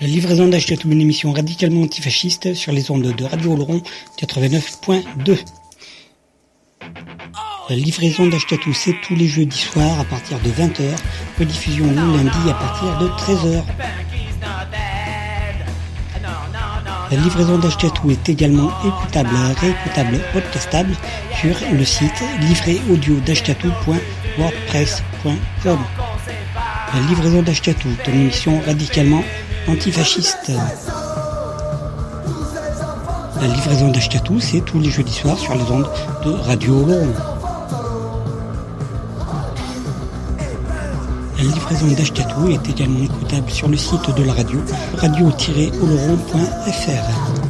La livraison d'Achetatou, une émission radicalement antifasciste sur les ondes de Radio Oloron 89.2. La livraison d'Achetatou, c'est tous les jeudis soirs à partir de 20h, rediffusion le lundi à partir de 13h. La livraison d'Achetatou est également écoutable, réécoutable, podcastable sur le site livréaudio.wordpress.com. La livraison d'Achetatou, ton émission radicalement antifasciste. La livraison d'Achetatou, c'est tous les jeudis soirs sur les ondes de Radio Oloron. La livraison d'Achetatou est également écoutable sur le site de la radio, radio-oloron.fr.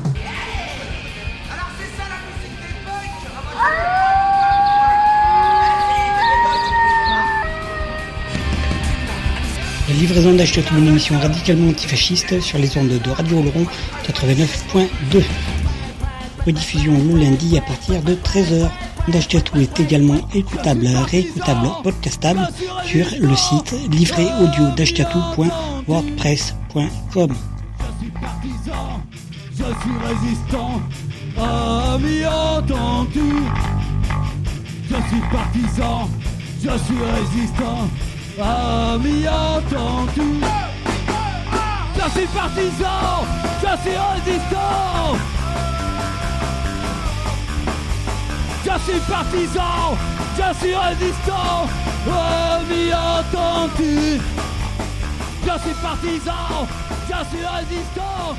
Livraison d'Achetatou, une émission radicalement antifasciste sur les ondes de Radio Oloron 89.2. Rediffusion le lundi à partir de 13h. D'Achetatou est également écoutable, réécoutable, podcastable sur le site livréaudio.d'achetatou.wordpress.com. Je suis résistant, ami entendu. Je suis partisan, je suis résistant, ami entendu. Je suis partisan, je suis résistant. Je suis partisan, je suis résistant, ami entendu. Je suis partisan, je suis résistant,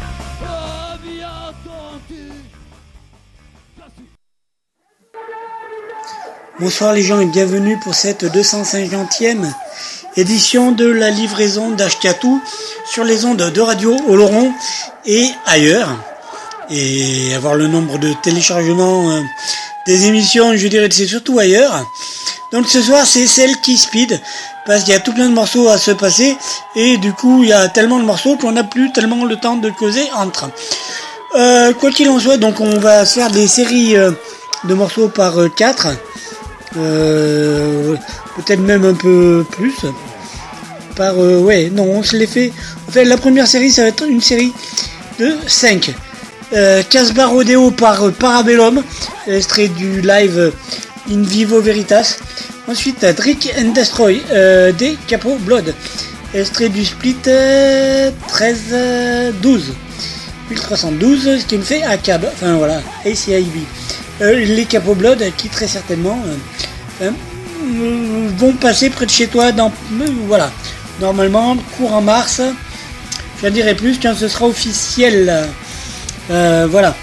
ami entendu. Je suis- Bonsoir les gens et bienvenue pour cette 250e édition de la livraison d'Ashkatou sur les ondes de radio Oloron et ailleurs. Et avoir le nombre de téléchargements euh, des émissions, je dirais que c'est surtout ailleurs. Donc ce soir c'est celle qui speed parce qu'il y a tout plein de morceaux à se passer et du coup il y a tellement de morceaux qu'on n'a plus tellement le temps de causer entre. Euh, quoi qu'il en soit, donc on va faire des séries euh, de morceaux par 4. Euh, peut-être même un peu plus. Euh, ouais, non, on se les fait. En fait, la première série, ça va être une série de 5. Euh, Casbah Rodeo par euh, Parabellum, extrait du live In Vivo Veritas. Ensuite, Drink and Destroy des Capo Blood, extrait du split euh, 13-12. 1312, ce qui me fait ACAB, enfin voilà, ACIB. Euh, les Capo Blood qui très certainement vont passer près de chez toi dans voilà normalement courant mars je n'en dirai plus quand ce sera officiel Euh, voilà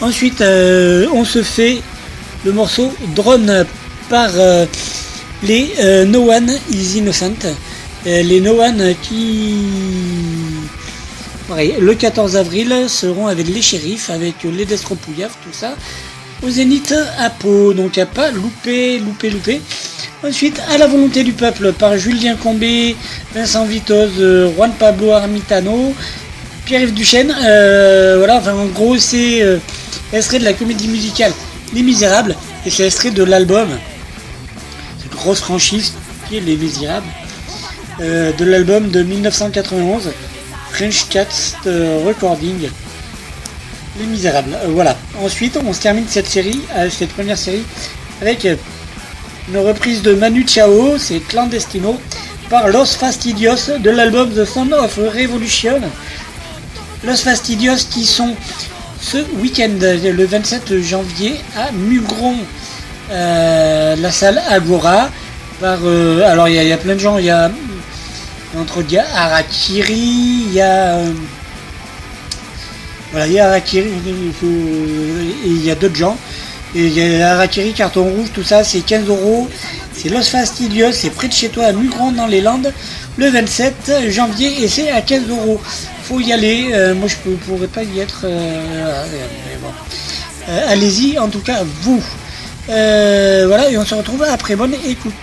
ensuite euh, on se fait le morceau drone par euh, les No One is Innocent les No One qui Pareil, le 14 avril seront avec les shérifs, avec les Destropouillaf, tout ça, au Zénith à Pau. Donc à pas louper, louper, louper. Ensuite, à la volonté du peuple par Julien Combé, Vincent Vitoz, euh, Juan Pablo Armitano, Pierre-Yves Duchesne. Euh, voilà, enfin en gros c'est euh, de la comédie musicale Les Misérables et c'est extrait de l'album, cette grosse franchise qui est Les Misérables, euh, de l'album de 1991. French Cats Recording. Les Misérables. Voilà. Ensuite, on se termine cette série, cette première série, avec une reprise de Manu Chao, c'est Clandestino, par Los Fastidios de l'album The Sound of Revolution. Los Fastidios qui sont ce week-end, le 27 janvier, à Mugron, euh, la salle Agora. Par, euh, alors, il y, a- plein de gens, il y a entre il y a Harakiri, il y a euh, voilà, il y a et il y a d'autres gens. Il y a Harakiri, carton rouge, tout ça, c'est 15 euros. C'est Los Fastidios, c'est près de chez toi à Mugron dans les Landes, le 27 janvier, et c'est à 15 euros. Faut y aller. euh, moi, je ne pourrais pas y être. euh. Euh, Allez-y, en tout cas, vous. Voilà, et on se retrouve après. Bonne écoute.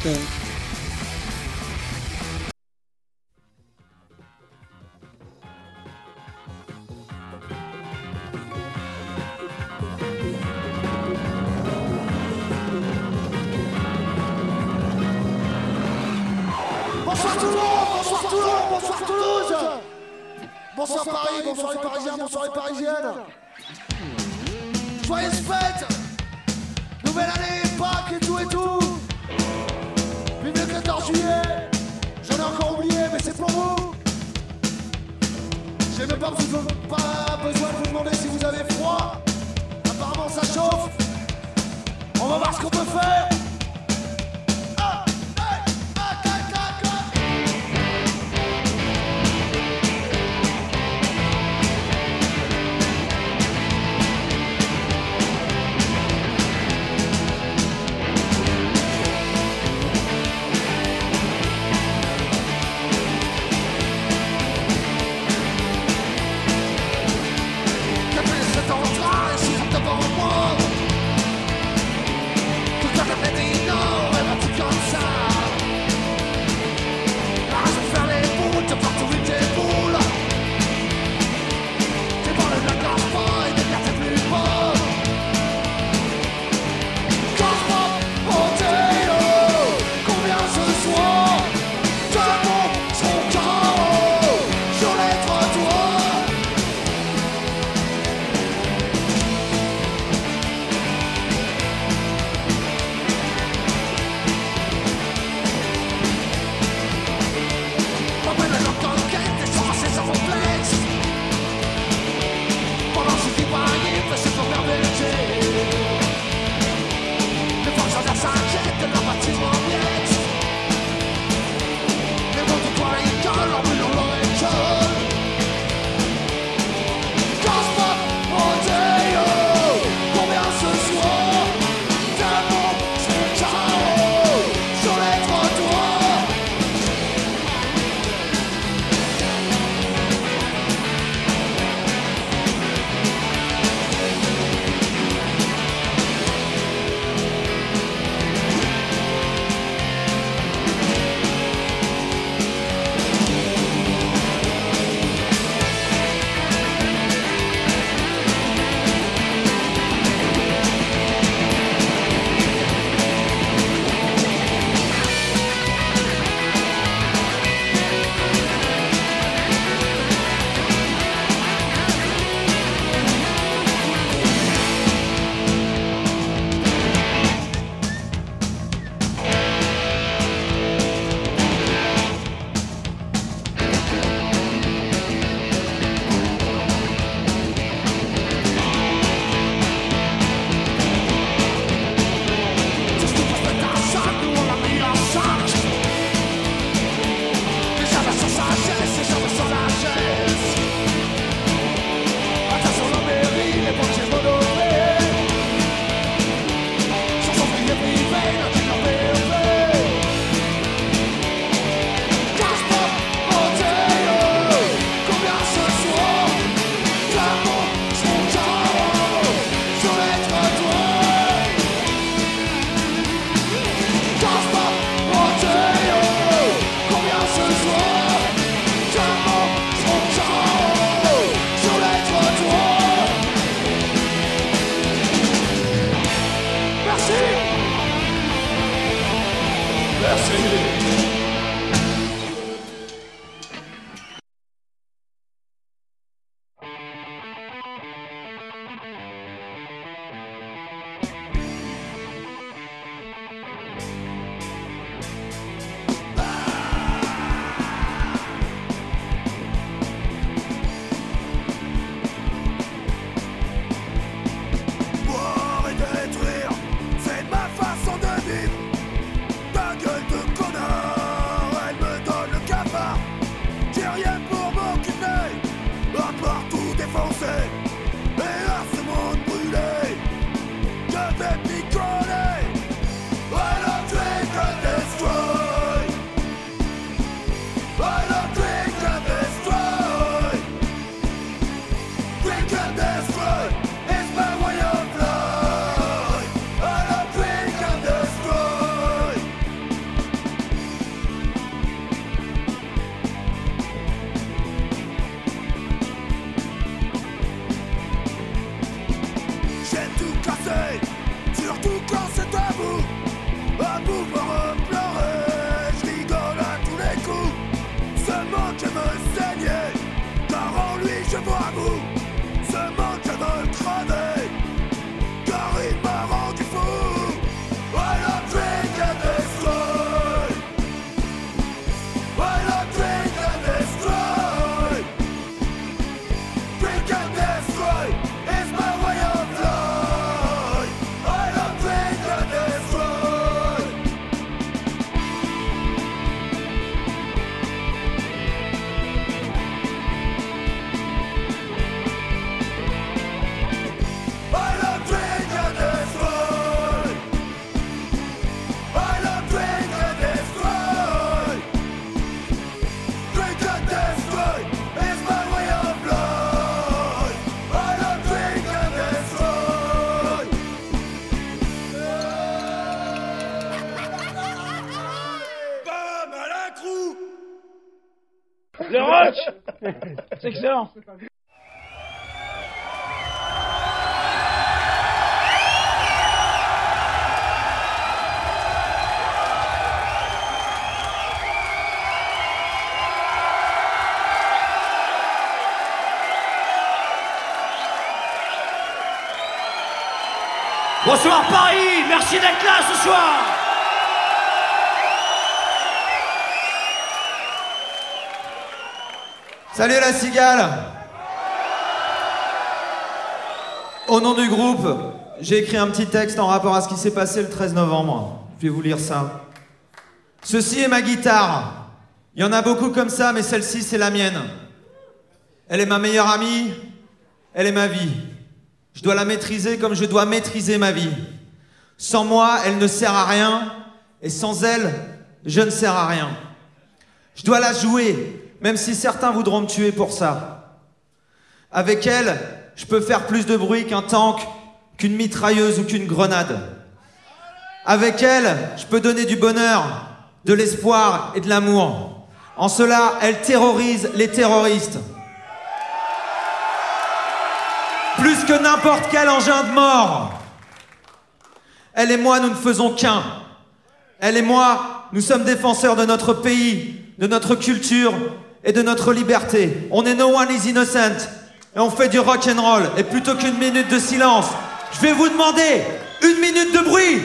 C'est excellent Bonsoir Paris, merci d'être là ce soir Salut la cigale Au nom du groupe, j'ai écrit un petit texte en rapport à ce qui s'est passé le 13 novembre. Je vais vous lire ça. Ceci est ma guitare. Il y en a beaucoup comme ça, mais celle-ci, c'est la mienne. Elle est ma meilleure amie, elle est ma vie. Je dois la maîtriser comme je dois maîtriser ma vie. Sans moi, elle ne sert à rien, et sans elle, je ne sers à rien. Je dois la jouer, même si certains voudront me tuer pour ça. Avec elle, je peux faire plus de bruit qu'un tank, qu'une mitrailleuse ou qu'une grenade. Avec elle, je peux donner du bonheur, de l'espoir et de l'amour. En cela, elle terrorise les terroristes. Plus que n'importe quel engin de mort. Elle et moi, nous ne faisons qu'un. Elle et moi, nous sommes défenseurs de notre pays, de notre culture et de notre liberté. On est no one is innocent. Et on fait du rock and roll. Et plutôt qu'une minute de silence, je vais vous demander une minute de bruit.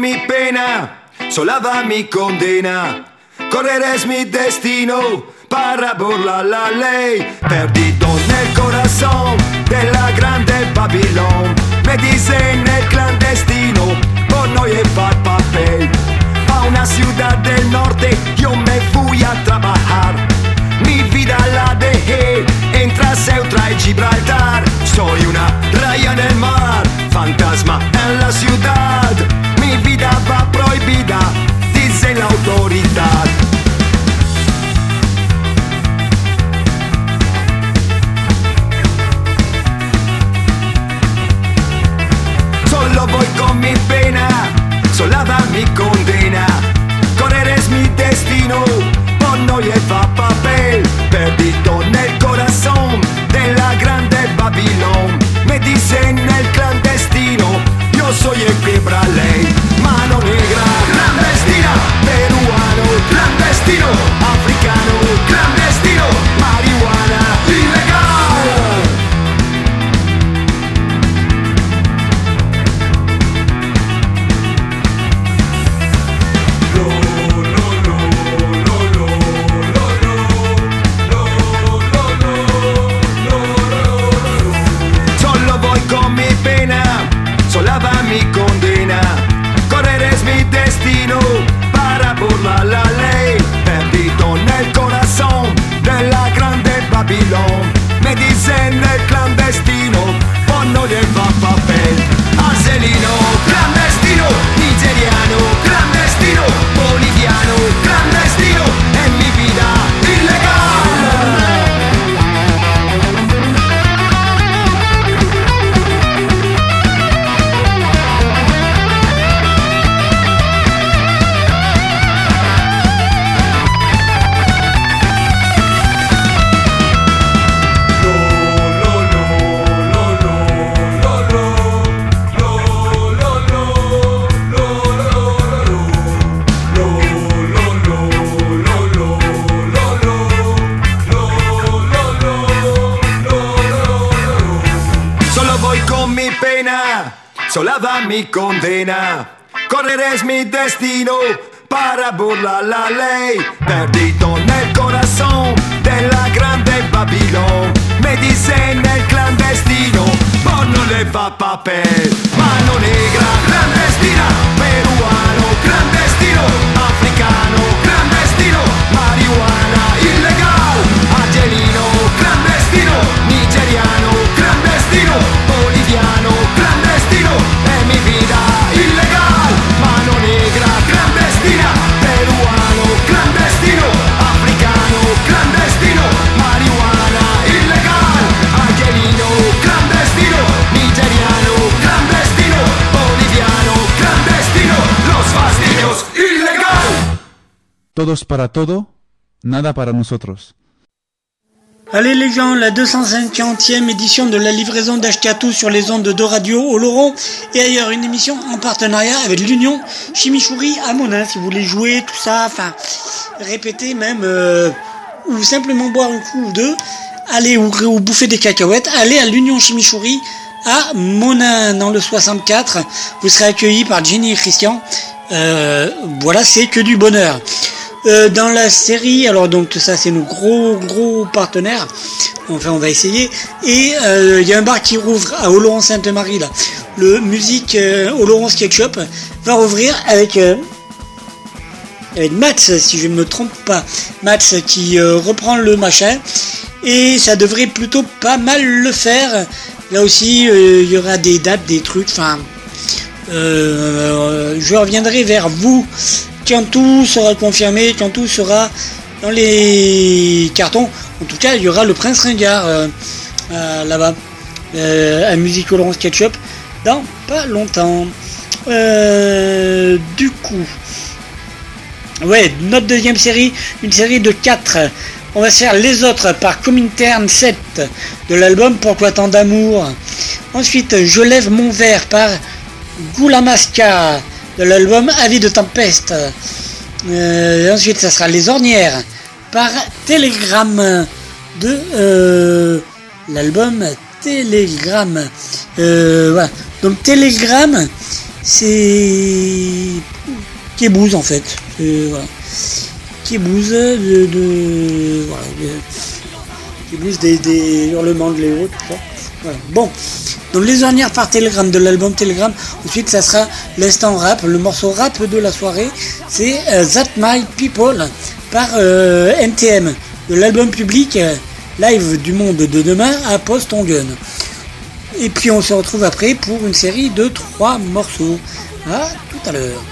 mi pena, solava mi condena. Correr es mi destino para burla la ley. Perdido nel el corazón de grande Babilón. Me dicen el clandestino por no llevar papel. A una ciudad del norte yo me fui a trabajar. Mi vida la dejé entra Ceuta y Gibraltar. Soy una raya en el mar, fantasma en la ciudad. prohibida, dice la autoridad. Solo voy con mi pena, solada mi condena. Correr es mi destino, por no lleva papel, perdido en el corazón. destino parabola la lei perdi Todos para todo, nada para nosotros. Allez les gens, la 250e édition de la livraison d'Ashkatou sur les ondes de radio au Laurent et ailleurs, une émission en partenariat avec l'Union Chimichouri à Monin, si vous voulez jouer, tout ça, enfin, répéter même, euh, ou simplement boire un coup ou deux, allez, ou, ou bouffer des cacahuètes, allez à l'Union Chimichouri à Monin dans le 64, vous serez accueillis par Jenny et Christian, Euh, voilà, c'est que du bonheur. Euh, dans la série, alors donc ça c'est nos gros gros partenaires. Enfin, on va essayer. Et euh, il y a un bar qui rouvre à Oloron Sainte-Marie là. Le musique euh, Oloron Sketch Shop va rouvrir avec avec Max, si je ne me trompe pas. Max qui reprend le machin. Et ça devrait plutôt pas mal le faire. Là aussi, il y aura des dates, des trucs. Enfin, je reviendrai vers vous quand tout sera confirmé, quand tout sera dans les cartons. En tout cas, il y aura le Prince Ringard euh, euh, là-bas, euh, à Musique Laurence Ketchup, dans pas longtemps. Du coup, ouais, notre deuxième série, une série de 4. On va se faire les autres par Comintern 7 de l'album Pourquoi tant d'amour? Ensuite, Je lève mon verre par Goulamaska de l'album Avis de tempeste. Euh, ensuite, ça sera Les Ornières par Telegram de euh, l'album Telegram. Euh, voilà. Donc Telegram, c'est Kébouz en fait. Voilà. Kébouz de, de voilà, des, des hurlements de Léo. Bon, donc les ornières par Telegram de l'album Telegram. Ensuite, ça sera l'instant rap, le morceau rap de la soirée. C'est euh, That My People par euh, NTM de l'album public euh, live du monde de demain à Post on Gun. Et puis on se retrouve après pour une série de trois morceaux. À tout à l'heure.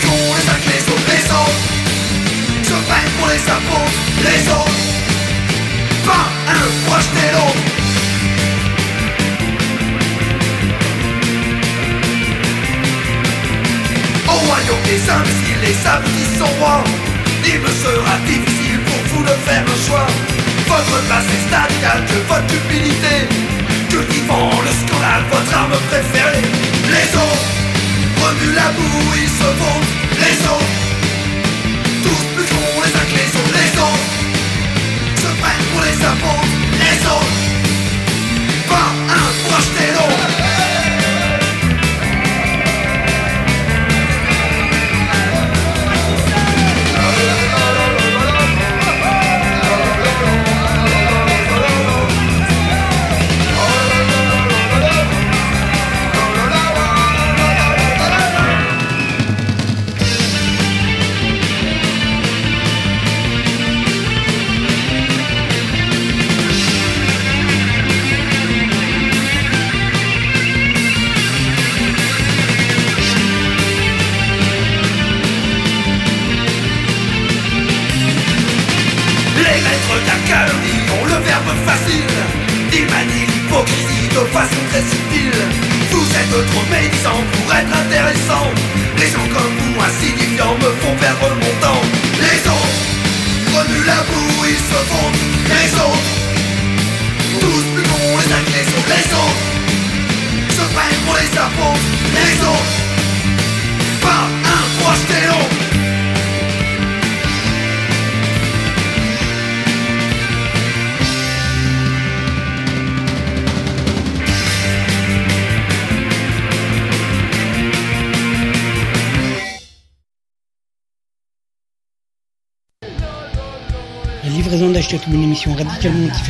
Plus les les autres. Les autres. Se prennent pour les impôts. Les autres. Pas un acheter l'autre. Au royaume des imbéciles, les abrutis sont rois. Il me sera difficile pour vous de faire un choix. Votre place est stadiale que votre cupidité. Cultivant le scandale, votre arme préférée. Les autres remuent la boue, ils se vont.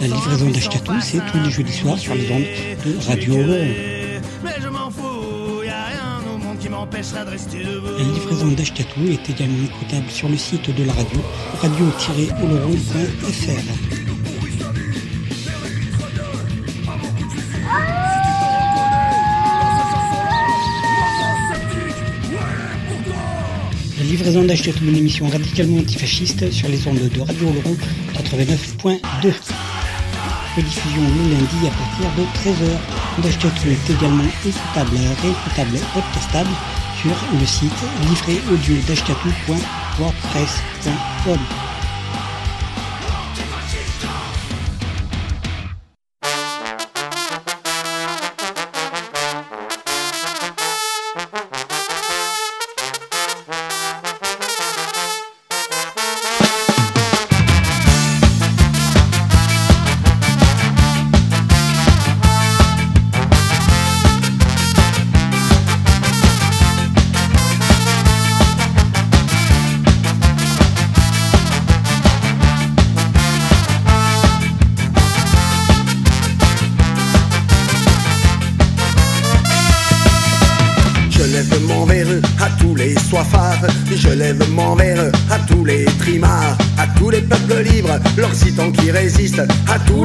La livraison d'Achetatou, c'est tous les jeudis soirs sur les ondes de Radio. La livraison d'Achetatou est également écoutable sur le site de la radio, radio-oloron.fr. La livraison d'Achetatou, une émission radicalement antifasciste sur les ondes de Radio Laurent 89.2. Rediffusion le lundi à partir de 13h. D'Achetatou est également écoutable, réécoutable, podcastable sur le site livréaudio.wordpress.com.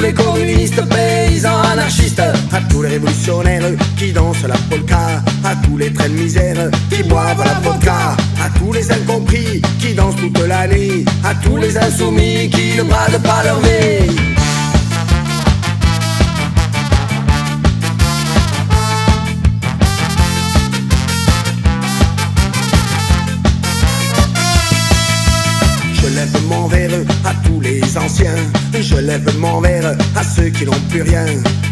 les communistes, paysans anarchistes, à tous les révolutionnaires qui dansent la polka, à tous les traits de misère qui boivent la vodka, à tous les incompris qui dansent toute la nuit, à tous les insoumis qui ne bradent pas leur vie. Rien.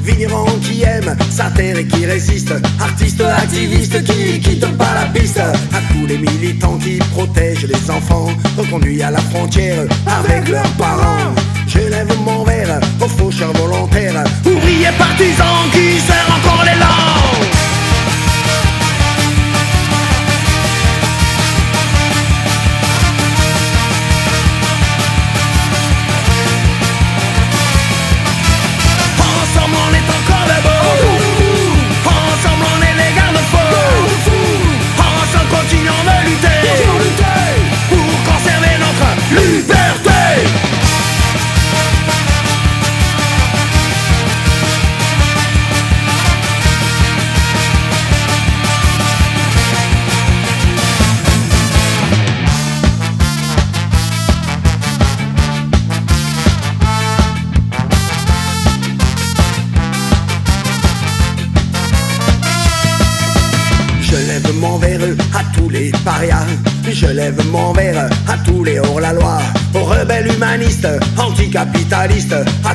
Vignerons qui aiment sa terre et qui résistent, artistes, activistes qui quittent pas la piste, à tous les militants qui protègent les enfants, reconduits à la frontière avec leurs parents. Je lève mon verre aux faucheurs volontaires, ouvriers partisans qui serrent encore les langues.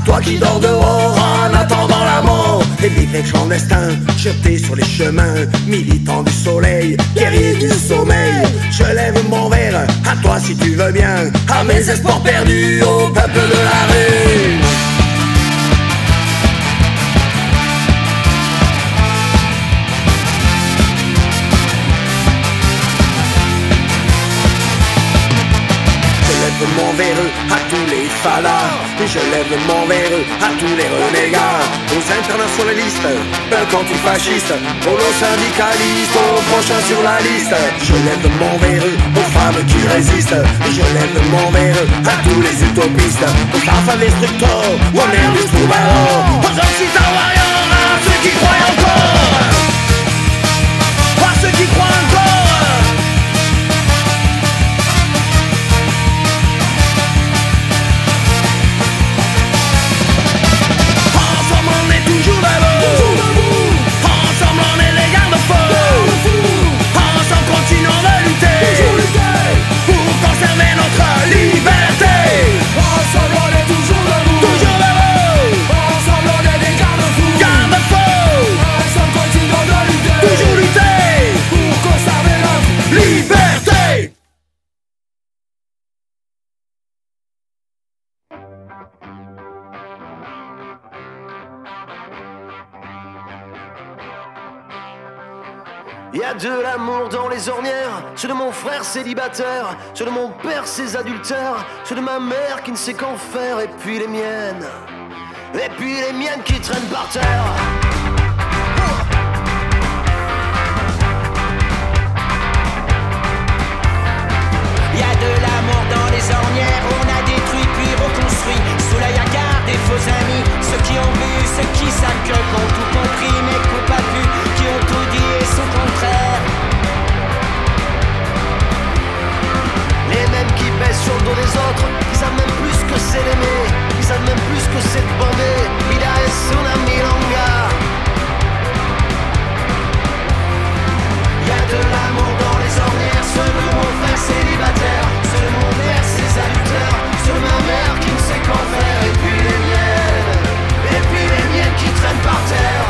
Toi qui dors dehors en attendant la mort. Et vive les clandestins, jetés sur les chemins. Militants du soleil, guerriers du sommeil. Je lève mon verre à toi si tu veux bien. À mes espoirs perdus, internationalistes, punk antifascistes, holo-syndicalistes, au prochain sur la liste. Je lève mon verre aux femmes qui résistent, je lève mon verre à tous les utopistes, aux enfants destructeurs, aux nerfs des troubadours, aux occitans warriors, à ceux qui croient encore, ceux de mon père ses adultères, ceux de ma mère qui ne sait qu'en faire, et puis les miennes, et puis les miennes qui traînent par terre. Y a de l'amour dans les ornières, on a détruit puis reconstruit. Sous la yagarde des faux amis, ceux qui ont vu, ceux qui savent que, ont tout compris mais qui n'ont pas pu, qui ont tout dit et son contraire. Les mêmes qui pèsent sur le dos des autres, ils savent même plus que c'est d'aimer, ils savent même plus que c'est de bander. Mira es una milonga. Y a de l'amour dans les ornières, de mon frère célibataire, de mon père ses adulteurs, ceux de ma mère qui ne sait qu'en faire, et puis les miennes, et puis les miennes qui traînent par terre.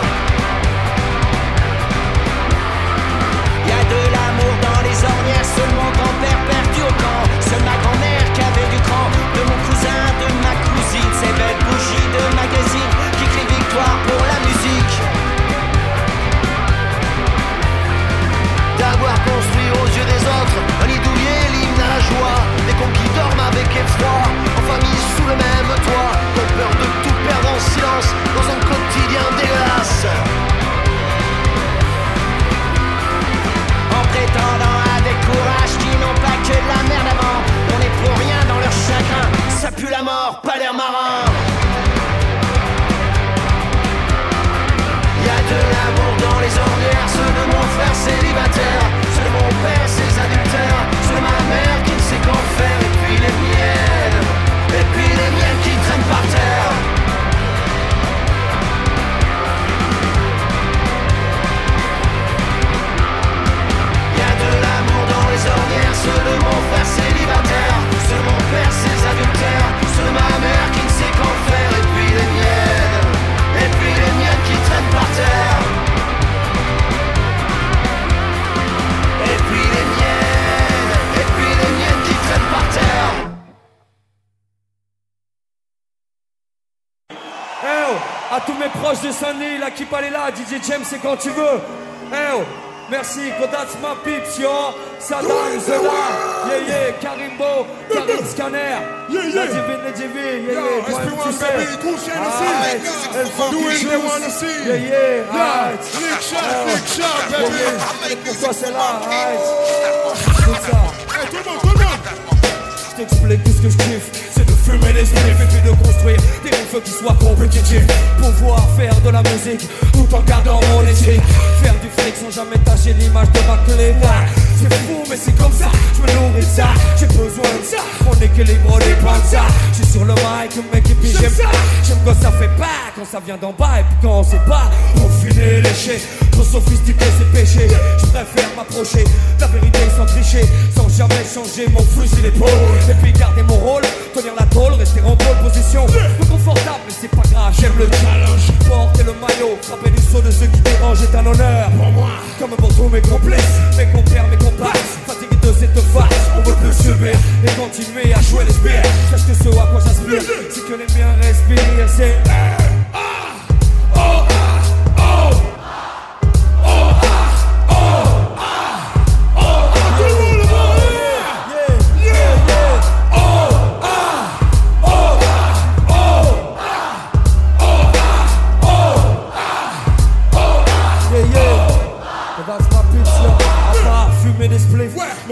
Magazine qui crient victoire pour la musique. D'avoir construit aux yeux des autres un nid douillet, l'hymne à joie. Des cons qui dorment avec effroi En famille sous le même toit. Ont peur de tout perdre en silence Dans un quotidien dégueulasse. En prétendant avec courage qu'ils n'ont pas que de la merde avant. On est pour rien dans leur chagrin. Ça pue la mort, pas l'air marin de l'amour dans les ornières. Ceux de mon frère célibataire Ceux de mon père ses adultères. Ceux de ma mère qui ne sait qu'en faire Et puis les miennes. Et puis les miennes qui traînent par terre. Ma mère qui ne sait qu'en faire à tous mes proches de la Keep est là, DJ James, c'est quand tu veux. Eh oh, merci, Godats ma pips, yo. Saddam, yeah yeah, Karimbo, Karim Scanner, Yeah, yeah. divine, la divine, yeah Yo, yeah. SP1 toi, tu sais. baby, cool shit to see. Do anything they wanna see. Yeah yeah, Yeah, alright. lick shot, Oh, lick shot, baby. yeah, Pour toi c'est là, alright. Écoute ça. Hey, tout le monde, tout le monde. Je t'explique tout ce que je kiffe C'est de fumer des puis de construire des feux qui soient compétitifs. Pouvoir faire de la musique tout en gardant mon éthique Faire du fric sans jamais tâcher l'image de ma clé C'est fou mais c'est comme ça, je me nourris de ça J'ai besoin de ça, mon équilibre dépend de ça. Je suis sur le mic, mec et puis j'aime ça. J'aime quand ça fait pas, quand ça vient d'en bas Et puis quand on sait pas, on finit léché Trop sophistiqué c'est péché. Je préfère m'approcher de la vérité sans tricher. Sans jamais changer mon fusil d'épaule Et puis garder mon rôle, tenir la tôle Rester en pole position, peu confortable Mais c'est pas grave, j'aime le challenge. Porter le maillot, frapper du saut de ceux qui dérangent est un honneur. Pour moi, comme pour tous mes complices Mes compères, mes Fatigués de cette farce, on veut plus subir Et continuer à jouer les spires Sache que ce à quoi j'aspire C'est que les miens respirent C'est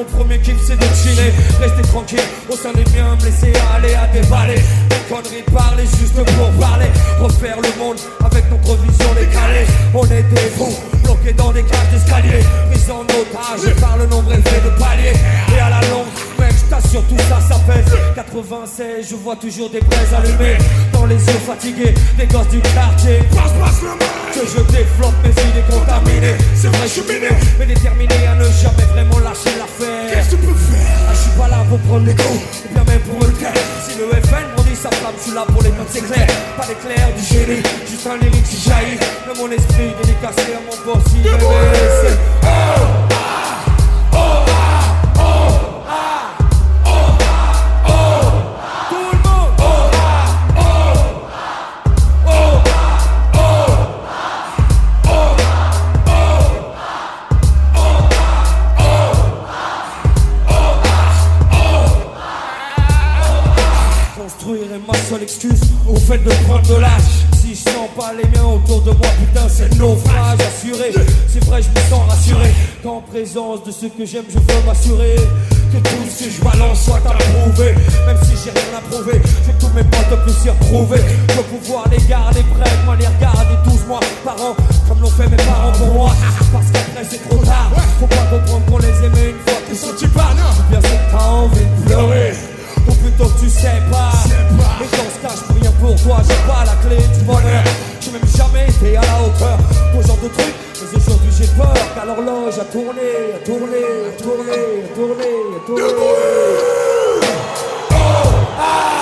mon premier kiff c'est de chiller Rester tranquille au sein des miens Me laisser aller à dévaler Des conneries parler juste pour parler. Refaire le monde avec notre vision décalée. On est des fous bloqués dans des cages d'escalier. Pris en otage par le nombre élevé de paliers. Et à la longue t'assure tout ça ça pèse. 96 je vois toujours des braises allumées. Dans les yeux fatigués des gosses du quartier. Que je développe mes idées contaminées. C'est vrai je suis miné. Mais déterminé à ne jamais vraiment lâcher l'affaire. Qu'est-ce que tu peux faire? Ah, Je suis pas là pour prendre les coups. Ou bien même pour le taire. Si le FN brandit sa flamme Je suis là pour les notes c'est clair Pas d'éclair du génie. Juste un lyrique qui jaillit De mon esprit dédicacé à mon boss il C'est oh ah, oh ah, seule excuse au fait de prendre de l'âge. Si je sens pas les miens autour de moi, putain, c'est le naufrage assuré. C'est vrai, je me sens rassuré. Qu'en présence de ceux que j'aime, je veux m'assurer que tout ce que je balance soit approuvé. Même si j'ai rien à prouver, je vais tous mes potes puissent s'y retrouver. Je veux pouvoir les garder près de moi, les regarder 12 mois par an, comme l'ont fait mes parents pour moi. Parce qu'après, c'est trop tard. Faut pas comprendre qu'on les aimait une fois que sont tu parles. Bien sûr que t'as envie de pleurer. Plutôt que tu sais pas. Et dans ce cas je peux rien pour toi J'ai pas la clé du bonheur J'ai même jamais été à la hauteur Pour ce genre de truc. Mais aujourd'hui j'ai peur Car l'horloge a tourné, a tourné, a tourné, a tourné, a tourné. Oh ah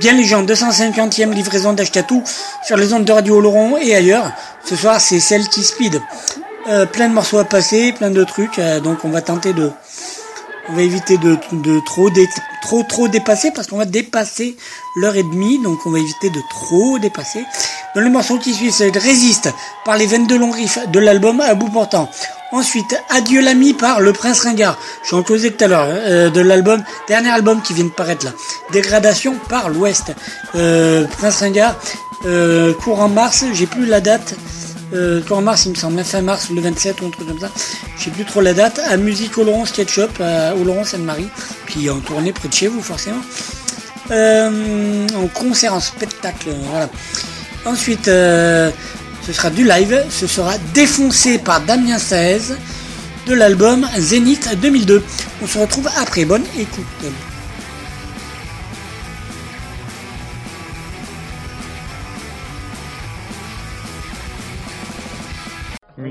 Bien les gens, 250e livraison d'Ashkatou sur les ondes de Radio Oloron et ailleurs. Ce soir, c'est celle qui speed. Euh, plein de morceaux à passer, plein de trucs. euh, donc on va tenter de, on va éviter de, de trop, trop, trop dépasser parce qu'on va dépasser l'heure et demie. Donc on va éviter de trop dépasser. Dans le morceau qui suit, c'est Résiste par les 22 longs riffs de l'album à bout portant. Ensuite, Adieu l'ami par Le Prince Ringard. J'en causais tout à l'heure euh, de l'album, dernier album qui vient de paraître là. Dégradation par l'Ouest. Euh, Prince Ringard, euh, courant mars, j'ai plus la date. Euh, mars, il me semble, fin mars, le 27 ou un truc comme ça. J'ai plus trop la date. À Musique Oloron Sketch Shop, à Oloron Sainte-Marie. Puis en tournée près de chez vous, forcément. Euh, en concert, en spectacle, voilà. Ensuite, euh, ce sera du live. Ce sera défoncé par Damien Saez de l'album Zénith 2002. On se retrouve après. Bonne écoute.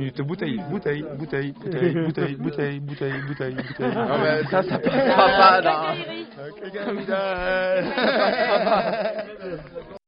Bouteille, bouteille, bouteille, bouteille, bouteille, bouteille, bouteille, bouteille, bouteille. Non mais ça, ça passera pas dans...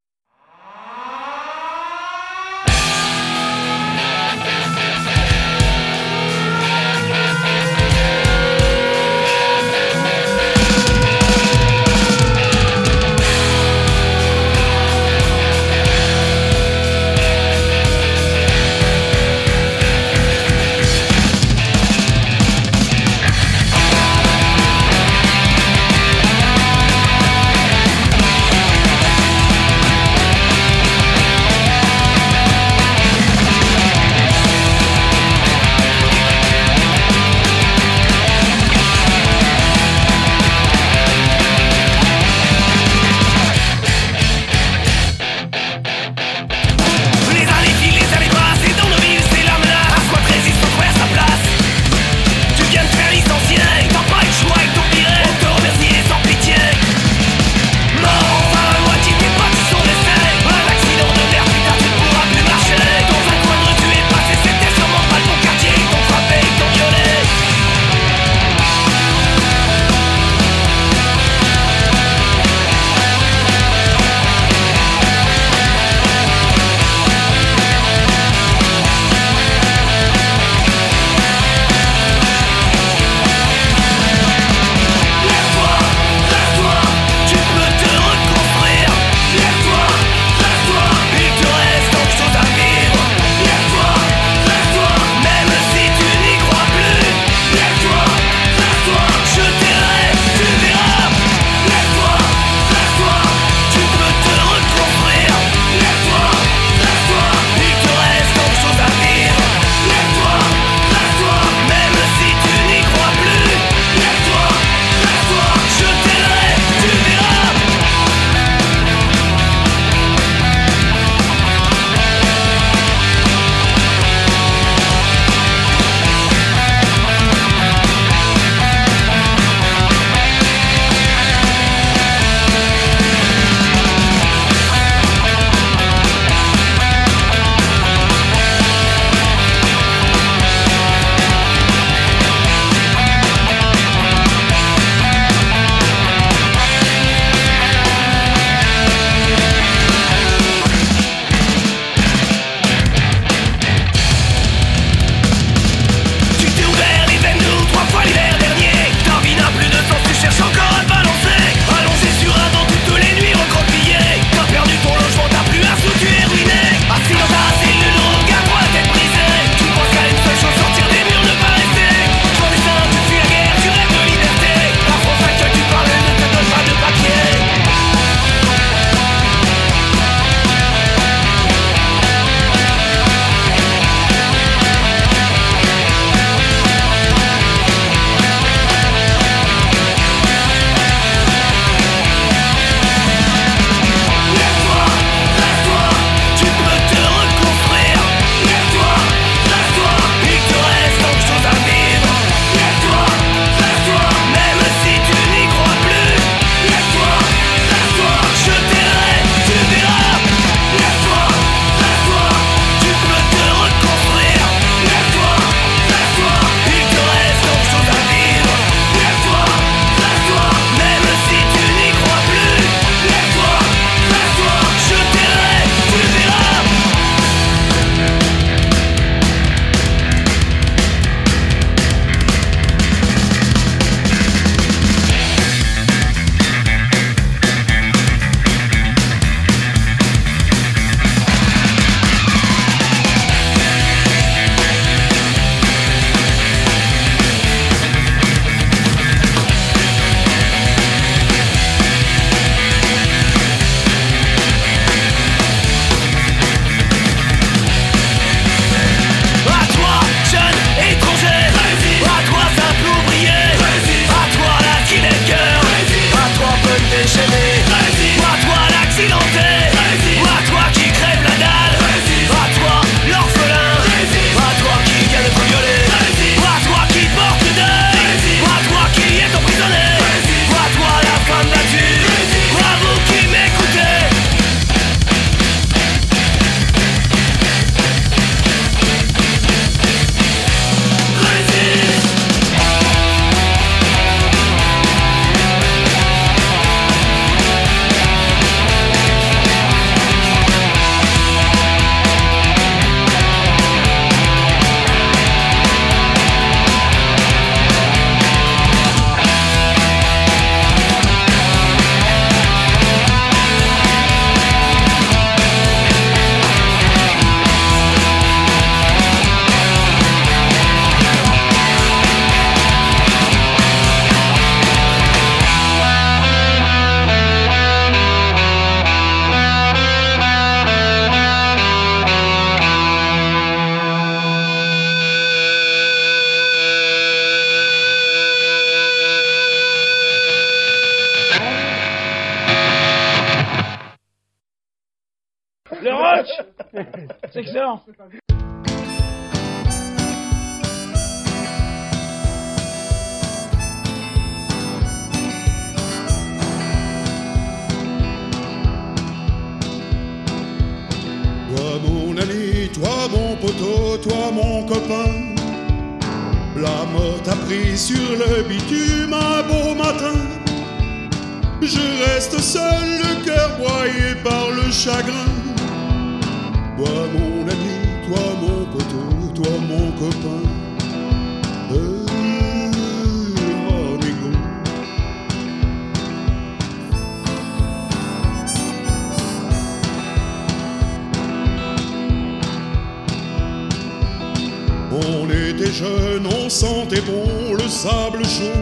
on sentait bon le sable chaud.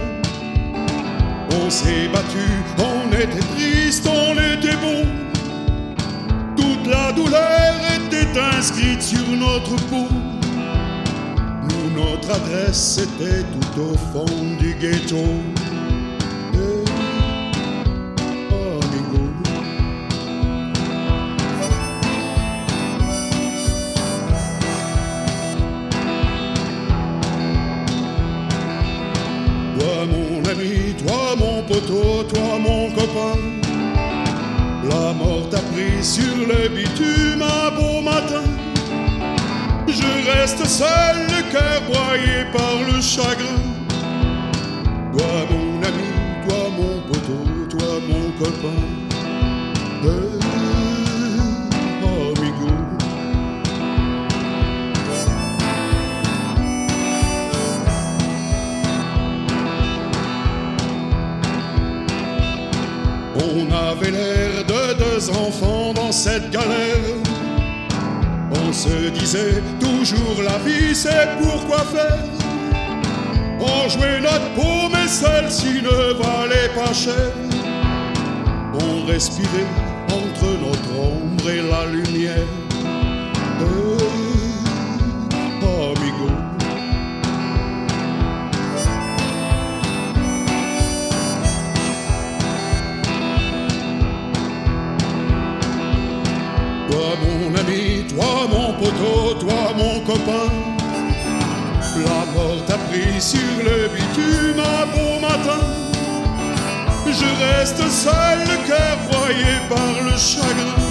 On s'est battu, on était triste, on était bon. Toute la douleur était inscrite sur notre peau. Nous, notre adresse était tout au fond du ghetto. Toi mon copain La mort t'a pris sur le bitume un beau matin. Je reste seul, le cœur broyé par le chagrin. Toi mon ami, toi mon poteau, toi mon copain galère. On se disait toujours la vie c'est pourquoi faire. On jouait notre peau mais celle-ci ne valait pas cher. On respirait entre notre ombre et la lumière. Amigo. Poteau, toi mon copain. La mort t'a pris sur le bitume un beau matin. Je reste seul, le cœur broyé par le chagrin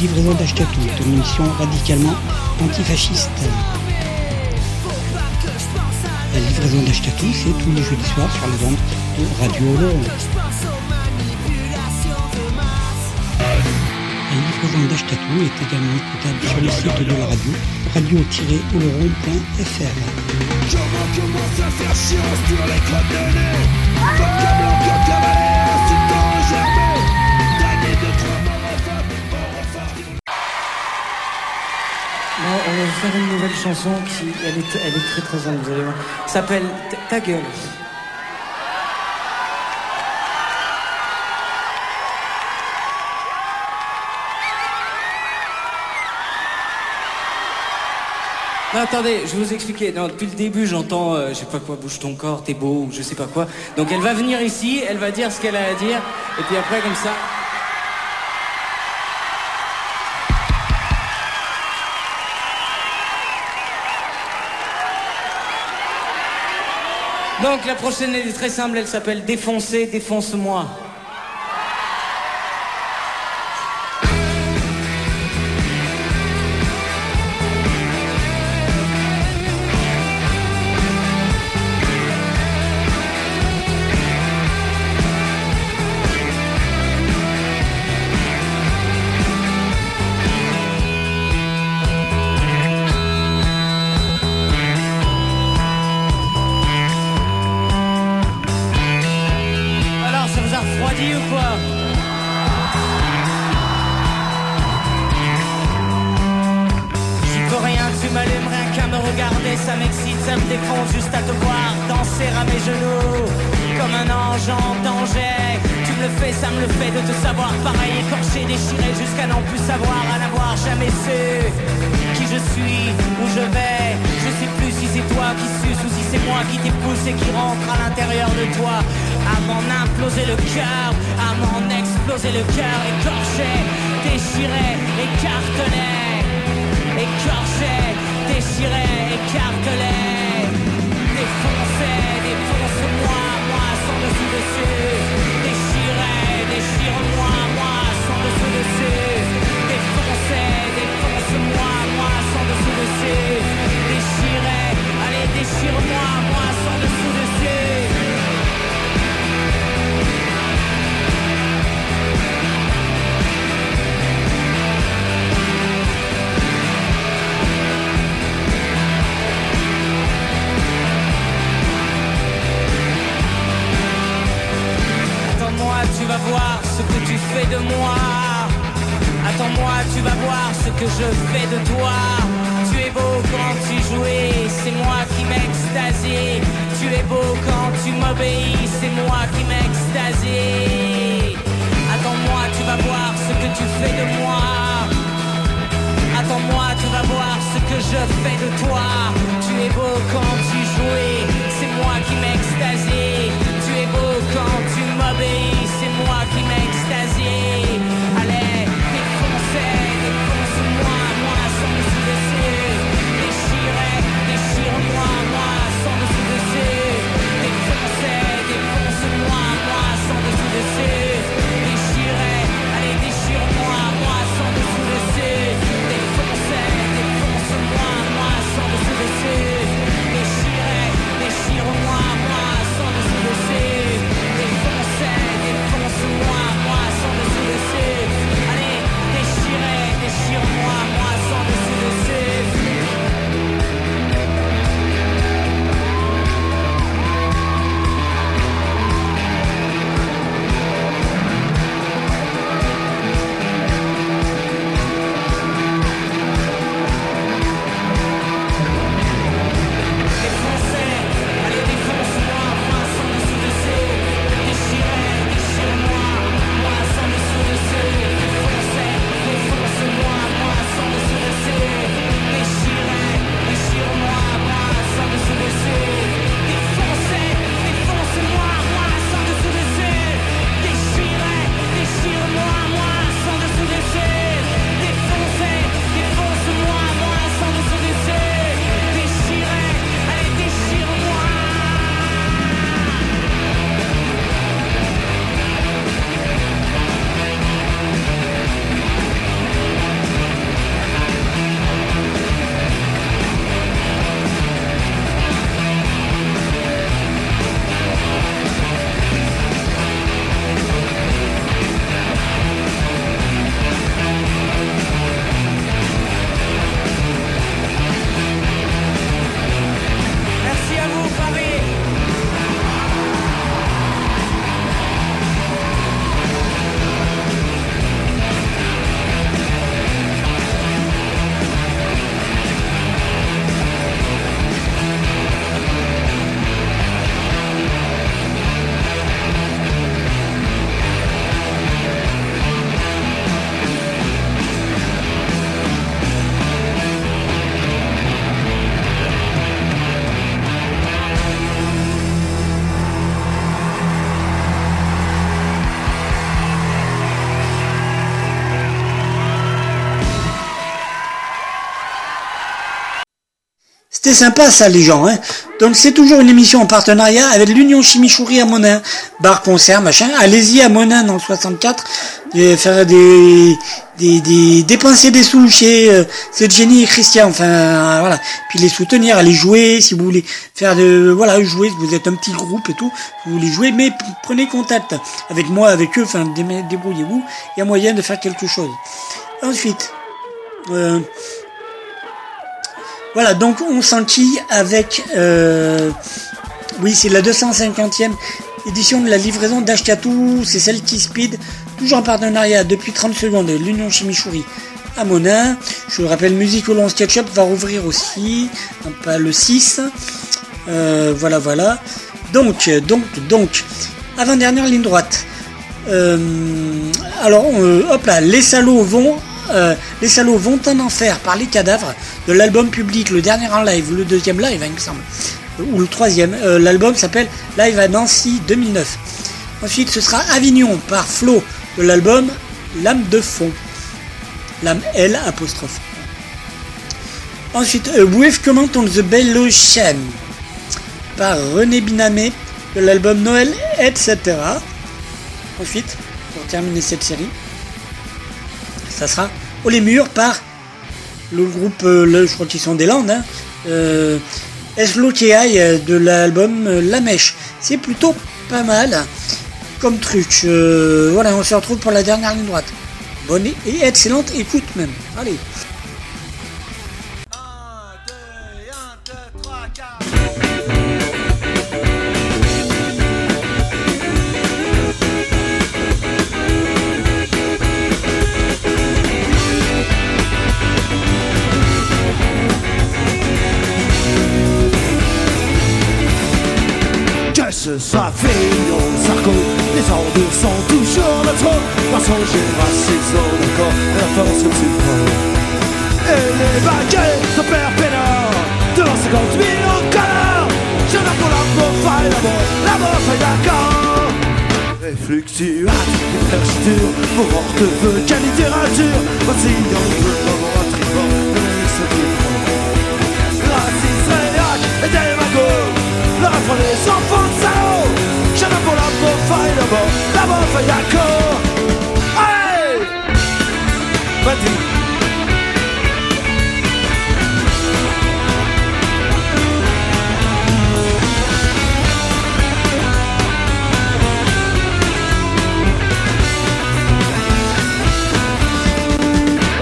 livraison d'Achetatou est une émission radicalement antifasciste. La livraison d'Achetatou, c'est tous les jeudis soirs sur les ondes de Radio Oloron. La livraison d'Achetatou est également écoutable sur le site de la radio, radio-oloron.fr. On va faire une nouvelle chanson qui, elle est, elle est très très simple, vous allez voir. S'appelle Ta- gueule. Non, attendez, je vais vous expliquer. Depuis le début, j'entends, euh, je sais pas quoi, bouge ton corps, t'es beau, ou je sais pas quoi. Donc elle va venir ici, elle va dire ce qu'elle a à dire, et puis après, comme ça. Donc la prochaine, elle est très simple, elle s'appelle Défoncer, défonce-moi. Sympa ça les gens. Hein Donc c'est toujours une émission en partenariat avec l'Union Chimichourie à Monin. Bar, concert, machin. Allez-y à Monin dans le 64. Faire des, des, dépenser des sous chez euh, cette Jenny et Christian. Enfin euh, voilà. Puis les soutenir, aller jouer si vous voulez faire de voilà jouer. Vous êtes un petit groupe et tout. Vous voulez jouer, mais prenez contact avec moi, avec eux. Enfin débrouillez-vous. Il y a moyen de faire quelque chose. Ensuite. Euh, voilà, donc on s'enquille avec... Euh, oui, c'est la 250e édition de la livraison d'Ashkatu, c'est celle qui speed, toujours en partenariat depuis 30 secondes, l'Union Chimichouri à Monin. Je vous rappelle, Musique au long SketchUp va rouvrir aussi, hein, pas le 6. Euh, voilà, voilà. Donc, donc, donc, avant-dernière ligne droite. Euh, alors, hop là, les salauds vont euh, les salauds vont en enfer par les cadavres de l'album public, le dernier en live, le deuxième live, hein, il me semble, ou le troisième. Euh, L'album s'appelle Live à Nancy 2009. Ensuite, ce sera Avignon par Flo de l'album L'âme de fond. L'âme L apostrophe. Ensuite, A Wave Comment on the Bell Ocean par René Binamé de l'album Noël, etc. Ensuite, pour terminer cette série, ça sera Oh les murs par le groupe, euh, le- je crois qu'ils sont des Landes, hein, euh, euh, de l'album euh, La Mèche. C'est plutôt pas mal comme truc. Voilà, on se retrouve pour la dernière ligne droite. Bonne et excellente écoute même. Allez. Que ce soit Fillon, Sarko, les ordres sont toujours notre Mensongers, racistes, d'accord, et la force que tu prends. Et les baguettes de Père Pénard, devant 50 millions de connards, je viens pour la profile, la mort, la mort, fait d'accord. Les fluctuates, les flèches pour morte veut quelle littérature, voici on veut l'avoir tribord, mais ce qui prend. Raciste, réac et démagogue Le refrain des enfants de d'abord D'abord fait d'accord Allez Vas-y.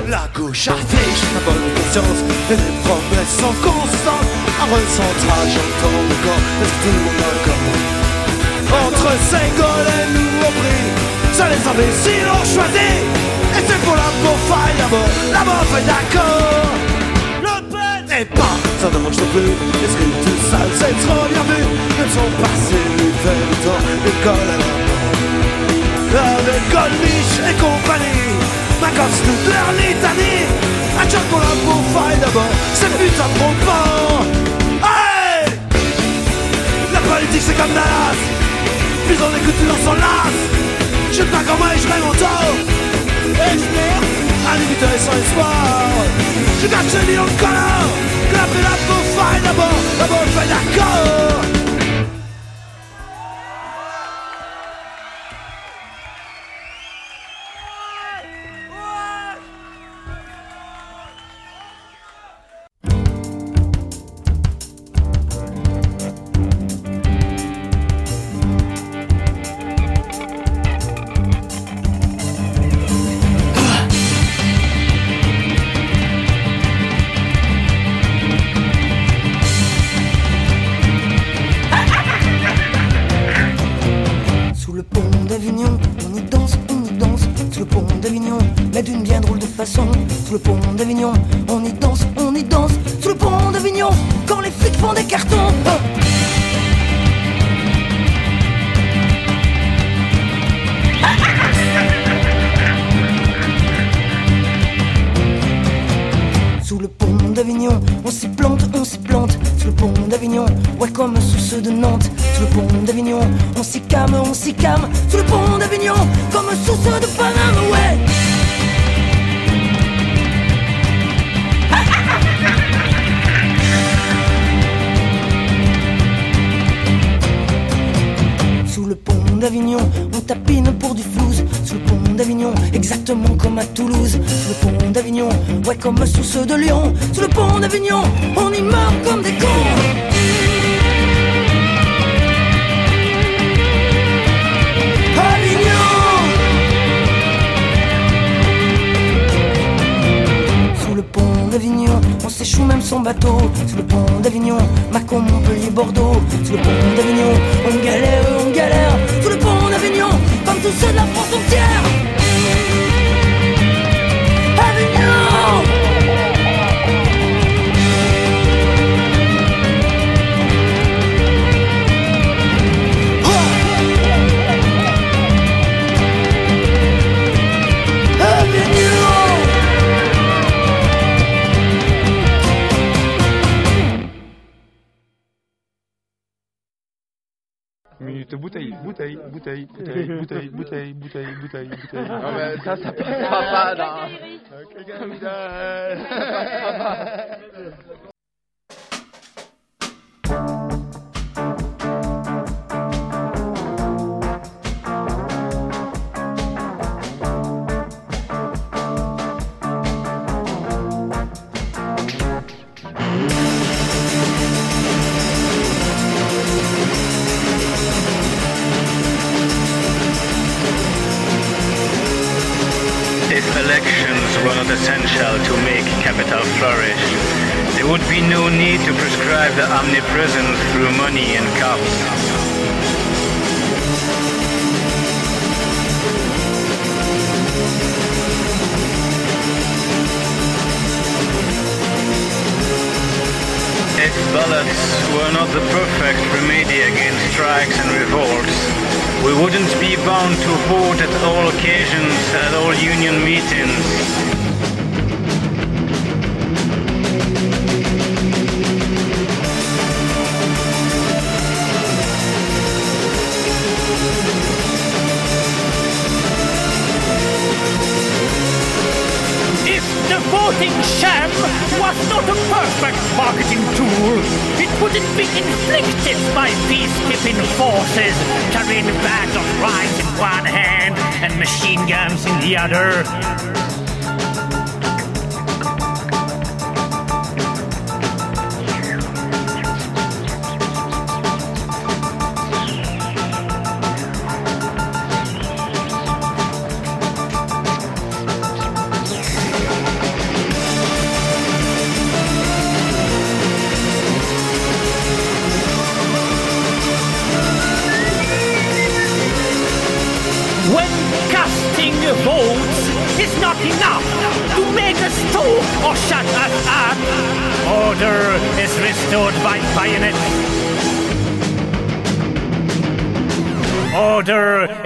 La gauche affiche la bonne conscience les promesses sont constantes. Un recentrage en temps de corps Est-ce que tout le monde Entre Ségol et nous prix Ça les imbéciles ont choisi. Et c'est pour la faille d'abord La mort est d'accord. Le Pen n'est pas. Ça ne mange plus. Est-ce que tout ça c'est trop bien vu. Ils sont passés l'hiver le temps L'école à la et compagnie. M'accorde toute leur litanie Un job pour la bouffaille d'abord C'est putain de bon La politique c'est comme Dallas Puis on écoute dans son lasse Je pas comment et je mets mon tort Et je meurs Un débuteur et sans espoir. Je cache le million de connards Clapez la bouffaille d'abord La bouffaille d'accord de Nantes. Sous le pont d'Avignon, on s'y calme, on s'y calme. Sous le pont d'Avignon, comme sous ceux de Paname, ouais. Sous le pont d'Avignon, on tapine pour du flouze. Sous le pont d'Avignon, exactement comme à Toulouse. Sous le pont d'Avignon, ouais comme sous ceux de Lyon. Sous le pont d'Avignon, on y meurt comme des bateau. Sous le pont d'Avignon, Macon, Montpellier, Bordeaux. Sous le pont d'Avignon, not essential to make capital flourish, there would be no need to prescribe the omnipresence through money and cops. If ballots were not the perfect remedy against strikes and revolts, we wouldn't be bound to vote at all occasions, at all union meetings. Marketing tool, it wouldn't be inflicted by peacekeeping forces carrying bags of rice in one hand and machine guns in the other.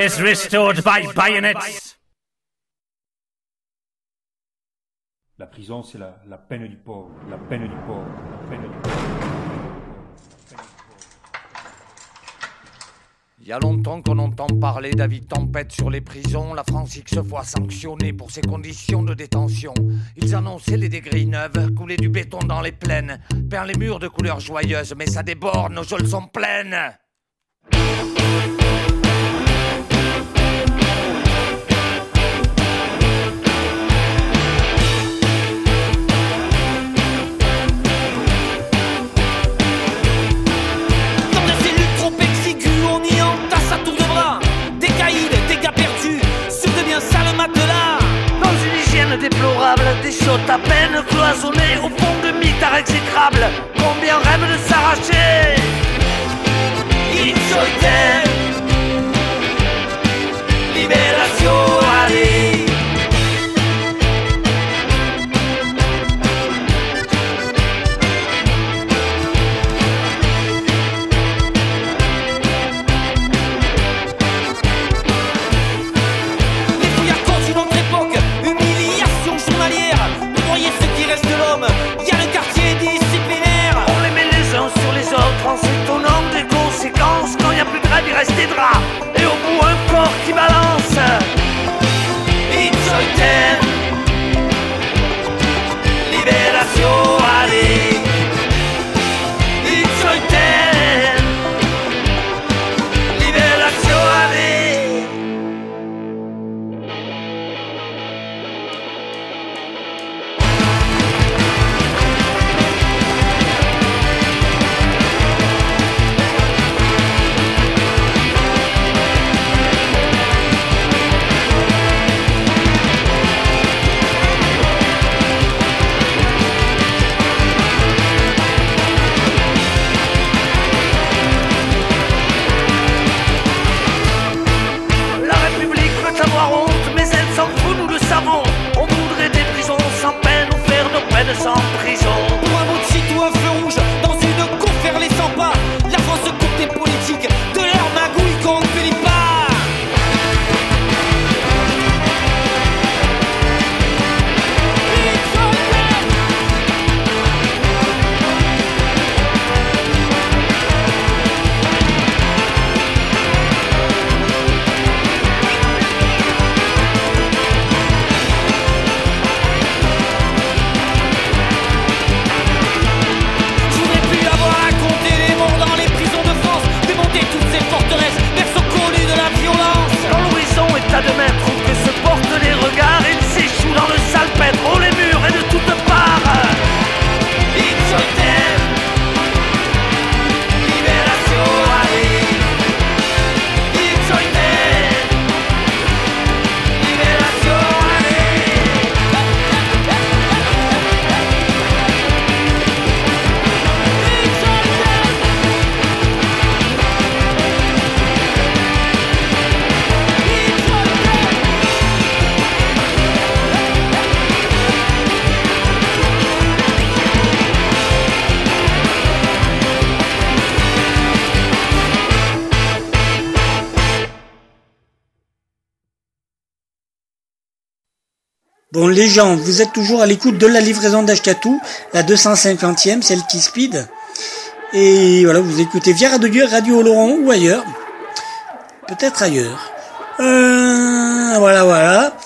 Is restored by bayonets. La prison, c'est la, la peine du pauvre, la peine du pauvre, la peine du pauvre. Il y a longtemps qu'on entend parler d'avis tempête sur les prisons. La France X fois sanctionnée pour ses conditions de détention. Ils annonçaient les dégris neuves, couler du béton dans les plaines, peindre les murs de couleurs joyeuses, mais ça déborde, nos geôles sont pleines. Déplorable, des chiottes à peine cloisonnées au fond de mitard exécrable. Combien rêvent de s'arracher Insolitaire Libération, Vous êtes toujours à l'écoute de la livraison d'Ashkatou, la 250e, celle qui speed. Et voilà, vous écoutez via Radio, Radio Oloron ou ailleurs. Peut-être ailleurs. Euh, voilà, voilà.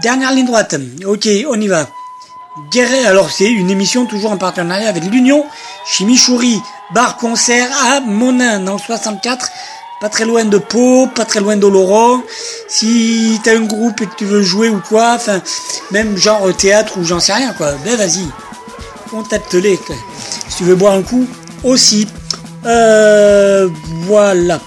Dernière ligne droite. Ok, on y va. Guéret, alors c'est une émission toujours en partenariat avec l'Union Chimichouri, bar concert à Monin dans le 64, pas très loin de Pau, pas très loin d'Oloron. Si t'as un groupe et que tu veux jouer ou quoi, même genre théâtre ou j'en sais rien quoi, ben vas-y, contacte-les. Si tu veux boire un coup, aussi. Euh, voilà.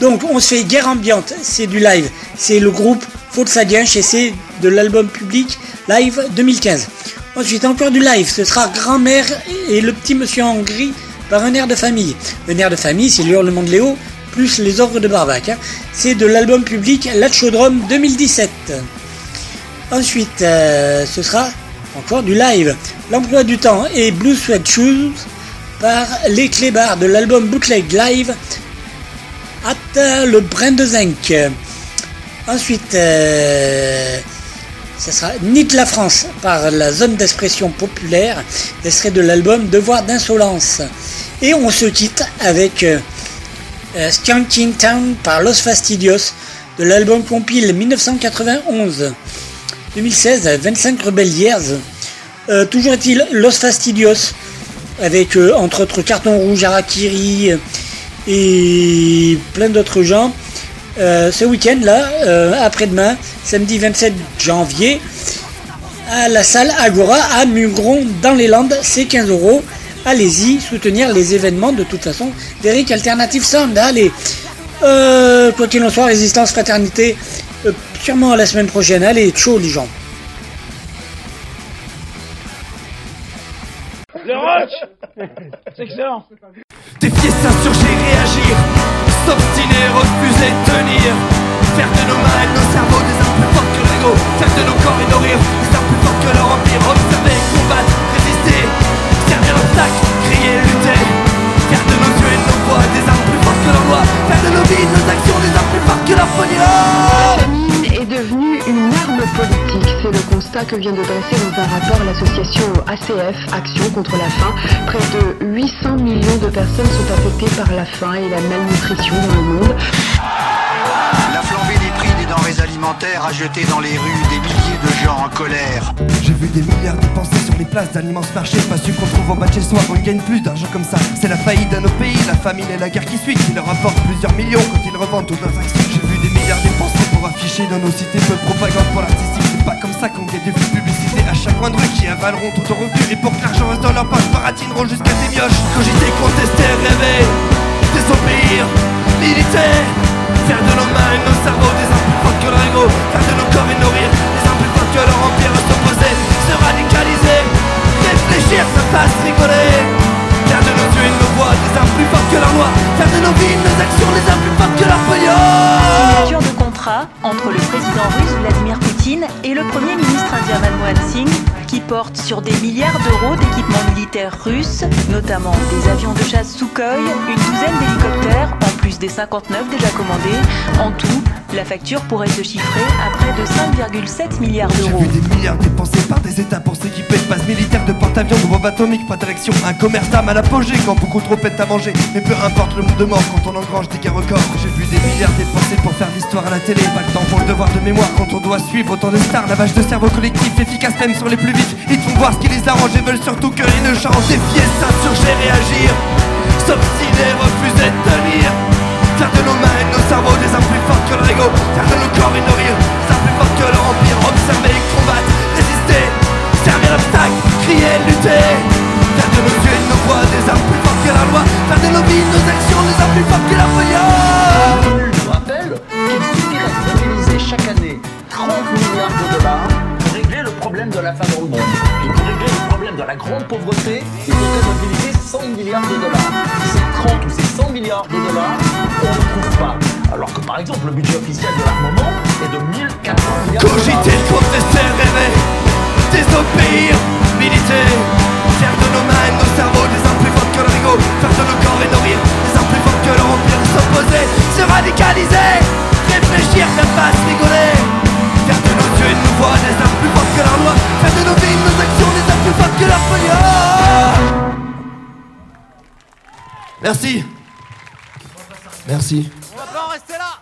Donc on se fait guerre ambiante, c'est du live. C'est le groupe Volkswagen et c'est de l'album public live 2015. Ensuite encore du live, ce sera Grand-mère et le petit monsieur en gris par un air de famille. Un air de famille, c'est l'hurlement de Léo plus les ordres de Barbac. hein. C'est de l'album public Latchodrome 2017. Ensuite, euh, ce sera encore du live. L'emploi du temps et Blue Sweat Shoes par les clébards de l'album Bootleg Live at le Brin de Zinc. Ensuite, euh, ça sera Nique la France par la zone d'expression populaire. serait de l'album Devoir d'insolence. Et on se quitte avec euh, euh, Skanking Town par Los Fastidios de l'album compile 1991. 2016, 25 Rebel Years. Euh, toujours est-il Los Fastidios avec euh, entre autres Carton Rouge, Harakiri euh, et plein d'autres gens. Euh, ce week-end là, euh, après-demain, samedi 27 janvier, à la salle Agora à Mugron dans les Landes, c'est 15 euros. Allez-y, soutenir les événements de toute façon d'Eric Alternative Sound. Allez, euh, quoi qu'il en soit, résistance, fraternité, euh, sûrement la semaine prochaine. Allez, chaud les gens. Le rock C'est excellent Défier, s'insurger, réagir S'obstiner, refuser, tenir Faire de nos mains et de nos cerveaux des armes plus forts que l'ego Faire de nos corps et nos rires des armes plus forts que leur empire Observer, combattre, résister L'obstacle, crier, est devenue une arme politique. C'est le constat que vient de dresser dans un rapport l'association ACF, Action contre la faim. Près de 800 millions de personnes sont affectées par la faim et la malnutrition dans le monde. Alimentaires a jeté dans les rues des milliers de gens en colère. J'ai vu des milliards dépensés sur les places d'un immense marché Pas su qu'on trouve au match chez soi, on gagne plus d'argent comme ça. C'est la faillite de nos pays, la famine et la guerre qui suit. Qui leur rapportent plusieurs millions quand ils revendent toutes leurs actions. J'ai vu des milliards dépensés pour afficher dans nos cités. Peu de propagande pour l'artistique C'est pas comme ça qu'on gagne du flux publicité. À chaque coin de rue Qui avaleront tout au revenu. Et pour que l'argent reste dans leur poche, baratineront jusqu'à des mioches. Cogiter, contester, rêver Désobéir, militer Faire de nos mains et nos cerveaux des armes plus fortes que leur ego Faire de nos corps et nos rires. Des armes plus fortes que leur empire S'opposer, se radicaliser. Réfléchir, ça passe, rigoler. Faire de nos yeux et nos voix des armes plus fortes que leur loi. Faire de nos vies, nos actions des armes plus fortes que leur de contrat entre le président russe Vladimir Poutine et le premier ministre indien Manmohan Singh qui porte sur des milliards d'euros d'équipements militaires russes, notamment des avions de chasse Sukhoi, une douzaine d'hélicoptères, en plus des 59 déjà commandés. En tout, la facture pourrait se chiffrer à près de 5,7 milliards d'euros. J'ai vu des milliards dépensés par des états pour s'équiper de bases militaires, de porte-avions, de bombes atomiques, pas d'érection Un commerce d'armes à l'apogée quand beaucoup trop pètent à manger Mais peu importe le monde de mort quand on engrange des guerres records J'ai vu des milliards dépensés pour faire l'histoire à la télé Pas le temps pour le devoir de mémoire. Quand on doit suivre autant de stars Lavage de cerveau collectif, efficace même sur les plus vifs. Ils font voir ce qui les arrange et veulent surtout que rien ne Défier, s'insurger, réagir. S'obstiner, refuser de tenir. Faire de nos mains et de nos cerveaux des armes plus fortes que leur ego. Faire de nos corps et nos rires des armes plus fortes que leur empire. Observer, combattre, résister. Servir l'obstacle, crier, lutter. Faire de nos yeux et de nos voix des armes plus fortes que la loi. Faire de nos vies, nos actions des armes plus fortes que la feuillade chaque année 30 milliards de dollars pour régler le problème de la faim dans le monde. Et pour régler le problème de la grande pauvreté, il faudrait mobiliser 100 milliards de dollars. Ces 30 ou ces 100 milliards de dollars, on ne trouve pas. Alors que par exemple, le budget officiel de l'armement est de 1400 milliards de dollars. Cogiter, contester, rêver Désobéir, militer Faire de nos mains nos cerveaux des armes plus fortes que leur ego Faire de nos corps et nos des armes plus fortes que leur empire S'opposer, se radicaliser réfléchir, faire pas se rigoler. Faire de nos yeux une voix des armes plus fortes que leur loi. Faire de nos vies, nos actions des armes plus fortes que leur folie Merci. Merci. On va pas en rester là.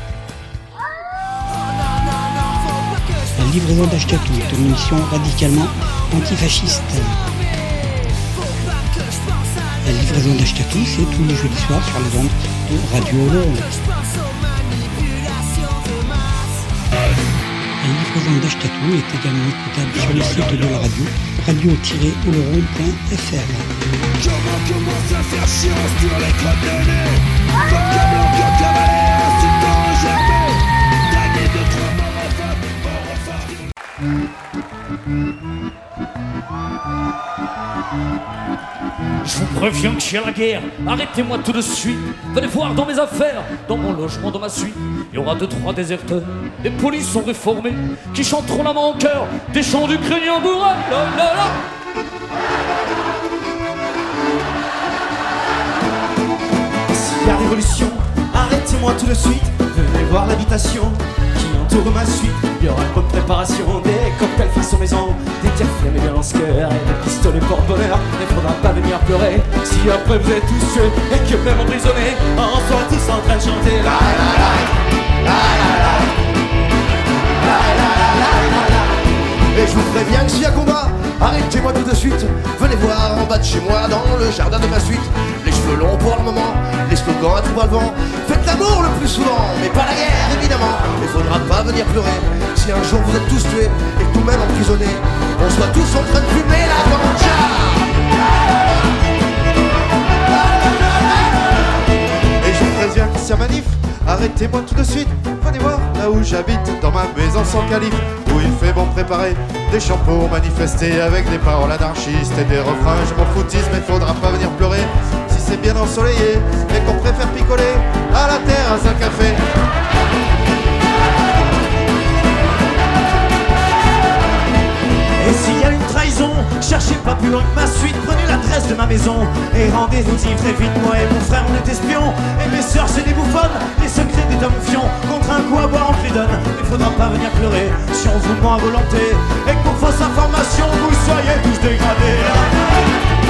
La livraison d'Achetatou est radicalement antifasciste. La livraison d'Achetatou, c'est tous les jeudis soirs sur les ondes de Radio Oloron. La livraison d'Achetatou est également écoutable sur le site de la radio, radio-oloron.fr. Je vous préviens que à la guerre, arrêtez-moi tout de suite. Venez voir dans mes affaires, dans mon logement, dans ma suite. Il y aura deux, trois déserteurs, des polices sont réformés, qui chanteront la main au cœur, des chants d'Ukrainiens bourrés. La, la, arrêtez-moi tout de suite. Venez voir l'habitation tour ma suite. Il y aura une bonne préparation, des cocktails façon maison, des cafés mais bien cœur et des pistolets porte-bonheur. Ne faudra pas venir pleurer si après vous êtes tous tués et que même emprisonnés, on soit tous en train de chanter. La la la, la la la, la la la la la. Et je vous préviens que s'il y a combat, arrêtez-moi tout de suite. Venez voir en bas de chez moi, dans le jardin de ma suite. Longs pour le moment, les slogans à tout va le vent. Faites l'amour le plus souvent, mais pas la guerre évidemment. Il faudra pas venir pleurer si un jour vous êtes tous tués et que nous-mêmes emprisonnés, on soit tous en train de fumer la ganja. Et je vous préviens que manif, arrêtez-moi tout de suite. Venez voir là où j'habite, dans ma maison sans calife, où il fait bon préparer des chants pour manifester avec des paroles anarchistes et des refrains. Je m'en foutise, mais faudra pas venir pleurer c'est bien ensoleillé et qu'on préfère picoler à la terrasse un café. Et s'il y a une trahison, cherchez pas plus loin que ma suite, prenez l'adresse de ma maison et rendez-vous-y très vite. Moi et mon frère, on est espions, et mes sœurs, c'est des bouffonnes, les secrets des hommes fions. Contre un coup à boire, on te les donne. Il faudra pas venir pleurer si on vous ment à volonté et que pour fausse information, vous soyez tous dégradés.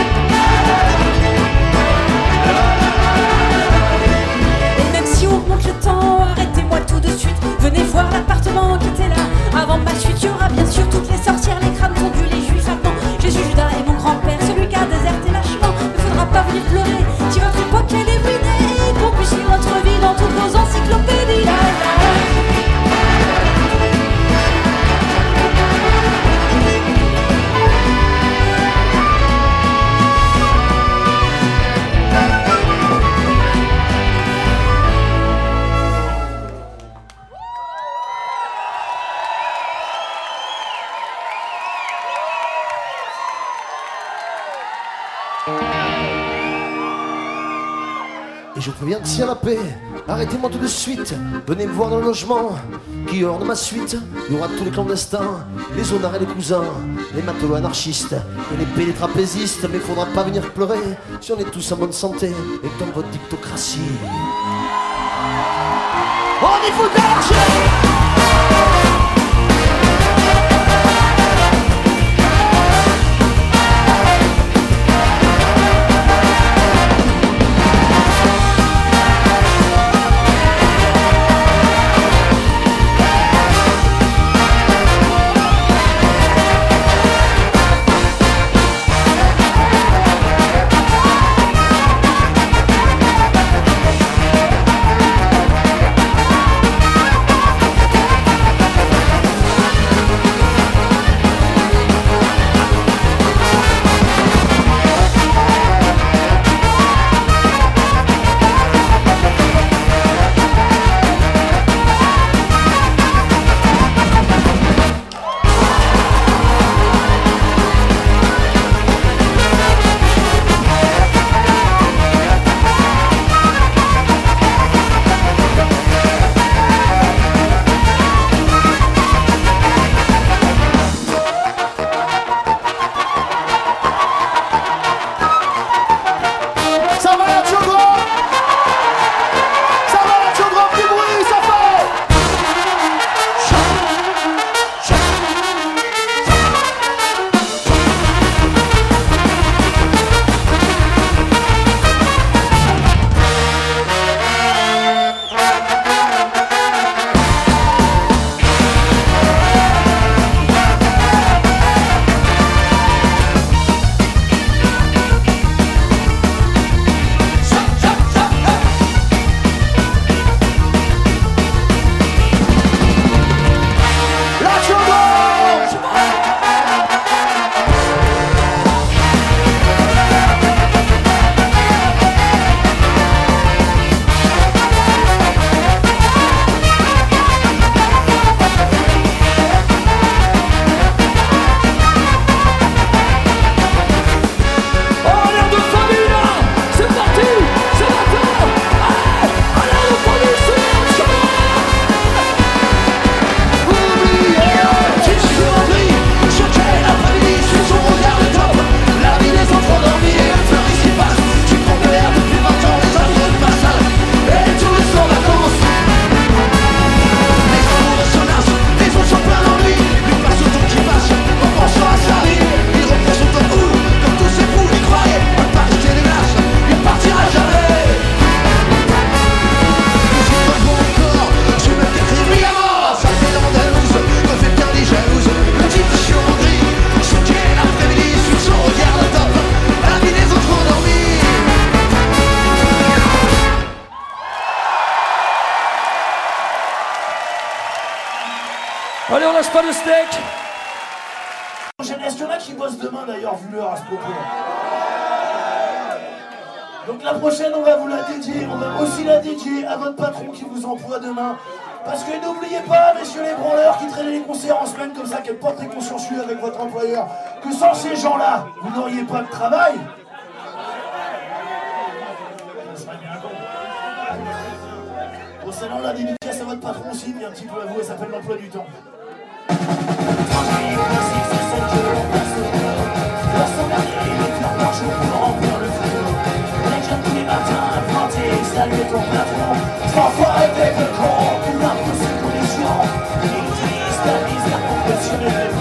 Arrêtez-moi tout de suite. Venez voir l'appartement qui était là. Avant ma chute, il y aura bien sûr toutes les sorcières, les crânes tondus, les juifs maintenant. Jésus, Judas et mon grand-père, celui qui a déserté lâchement. Ne faudra pas venir pleurer si votre époque elle est ruinée. Qu'on puisse vivre notre vie dans toutes vos encyclopédies. S'il y a la paix, arrêtez-moi tout de suite. Venez me voir dans le logement qui orne ma suite. Il y aura tous les clandestins, les honnards et les cousins, les matelots anarchistes et les pélés trapézistes. Mais faudra pas venir pleurer si on est tous en bonne santé et dans votre dictocratie. On de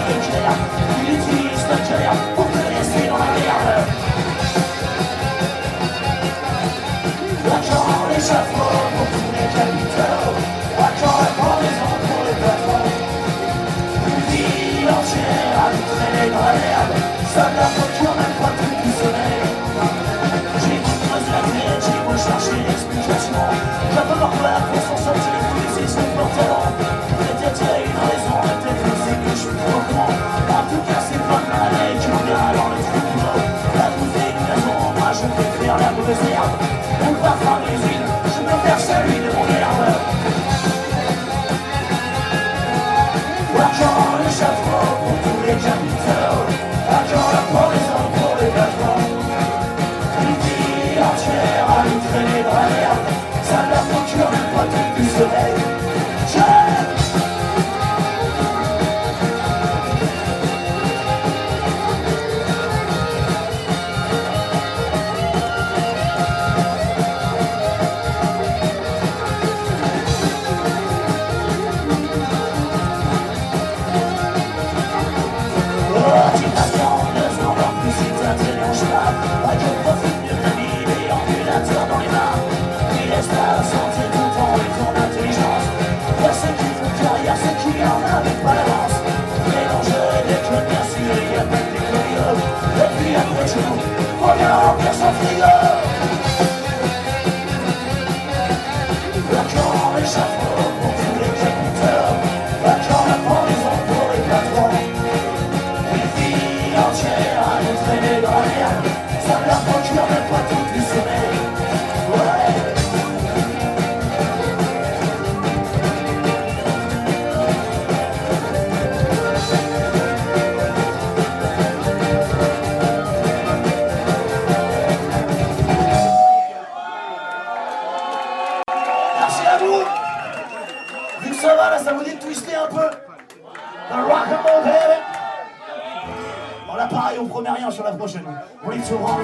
stačeja, nic jí stačeja, la Bundesliga Boulevard Franck Lusine, je préfère celui de mon garde pour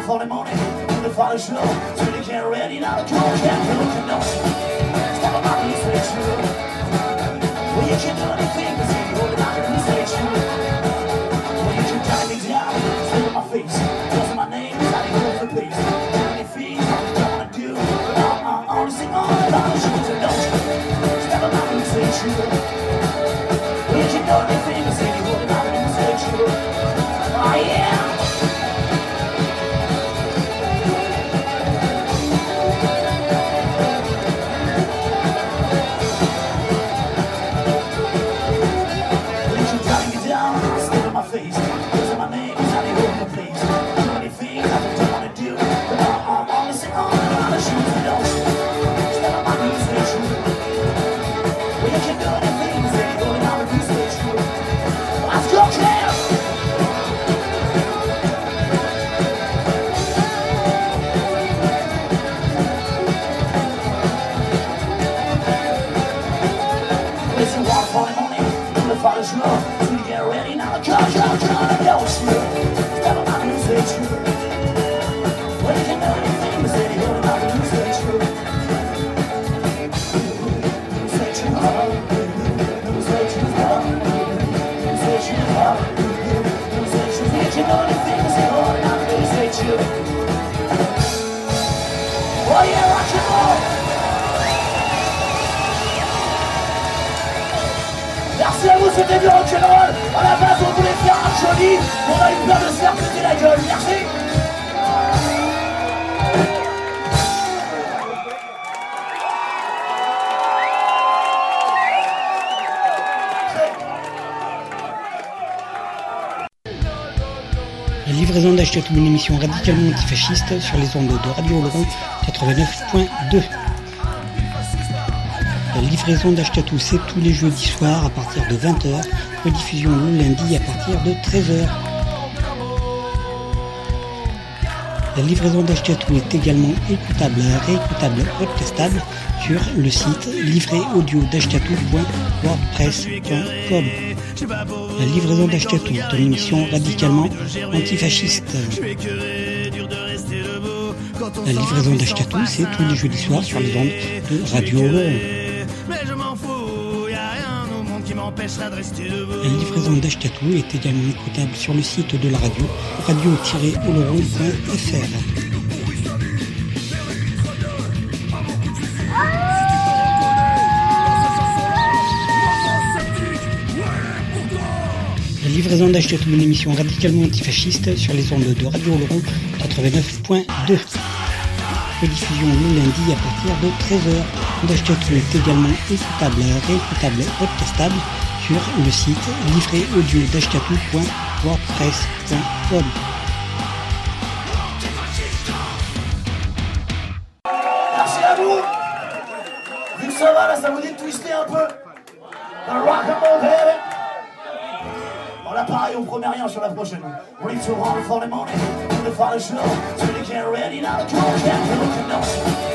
Friday morning, when the father's show, so they can't ready now, the coach can't look and. Radicalement antifasciste sur les ondes de Radio Laurent 89.2. La livraison d'Achetatou, c'est tous les jeudis soirs à partir de 20h, rediffusion le lundi à partir de 13h. La livraison d'Achetatou est également écoutable, réécoutable, podcastable sur le site livréaudio.wordpress.com. La livraison d'Achetatou est une émission radicalement antifasciste. La livraison d'Achetatou, c'est tous les jeudis soirs sur les ondes de Radio. La livraison d'Achetatou est également écoutable sur le site de la radio, radio-oloron.fr. livraison d'Achetatou, une émission radicalement antifasciste sur les ondes de Radio Laurent 89.2. Rediffusion le lundi à partir de 13h. D'Achetatou est également écoutable, réécoutable, podcastable sur le site livréaudio.wordpress.com. On est toujours en for the money, on est faire le show. Celui qui est ready, now the call can't do it, you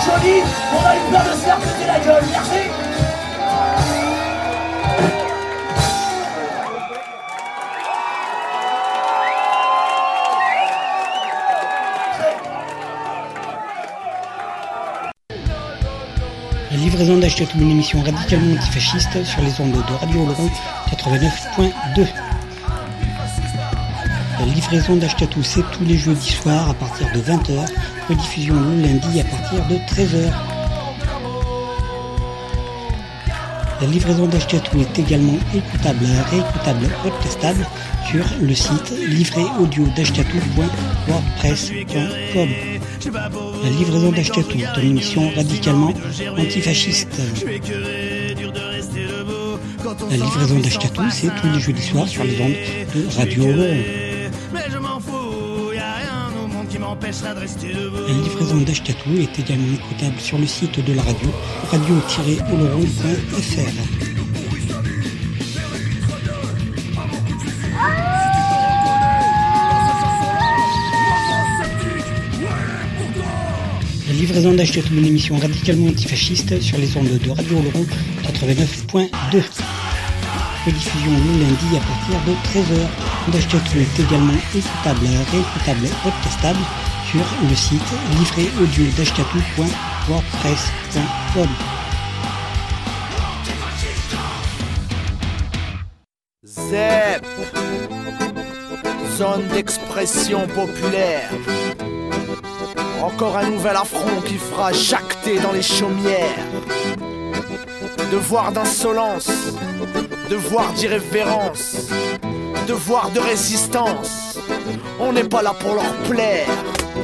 voulait faire un joli. On a eu peur de se faire la gueule. Merci. La livraison d'Achetatou, une émission radicalement antifasciste sur les ondes de Radio Laurent 89.2. La livraison d'Achetatou, c'est tous les jeudis soirs à partir de 20h, rediffusion le lundi à partir de 13h. La livraison d'Achetatou est également écoutable, réécoutable, podcastable sur le site livréaudio.wordpress.com. La livraison d'Achetatou est une émission radicalement antifasciste. La livraison d'Achetatou, c'est tous les jeudis soirs sur les ondes de Radio. La livraison d'Achetatou est également écoutable sur le site de la radio, radio-oloron.fr. La livraison d'Achetatou, une émission radicalement antifasciste sur les ondes de Radio Laurent 89.2. Rediffusion le lundi à partir de 13h. D'Achetatou est également écoutable, réécoutable, podcastable sur le site livréaudio.wordpress.com. ZEP Zone d'expression populaire Encore un nouvel affront qui fera jacter dans les chaumières devoir d'insolence, devoir d'irrévérence, devoir de résistance. On n'est pas là pour leur plaire.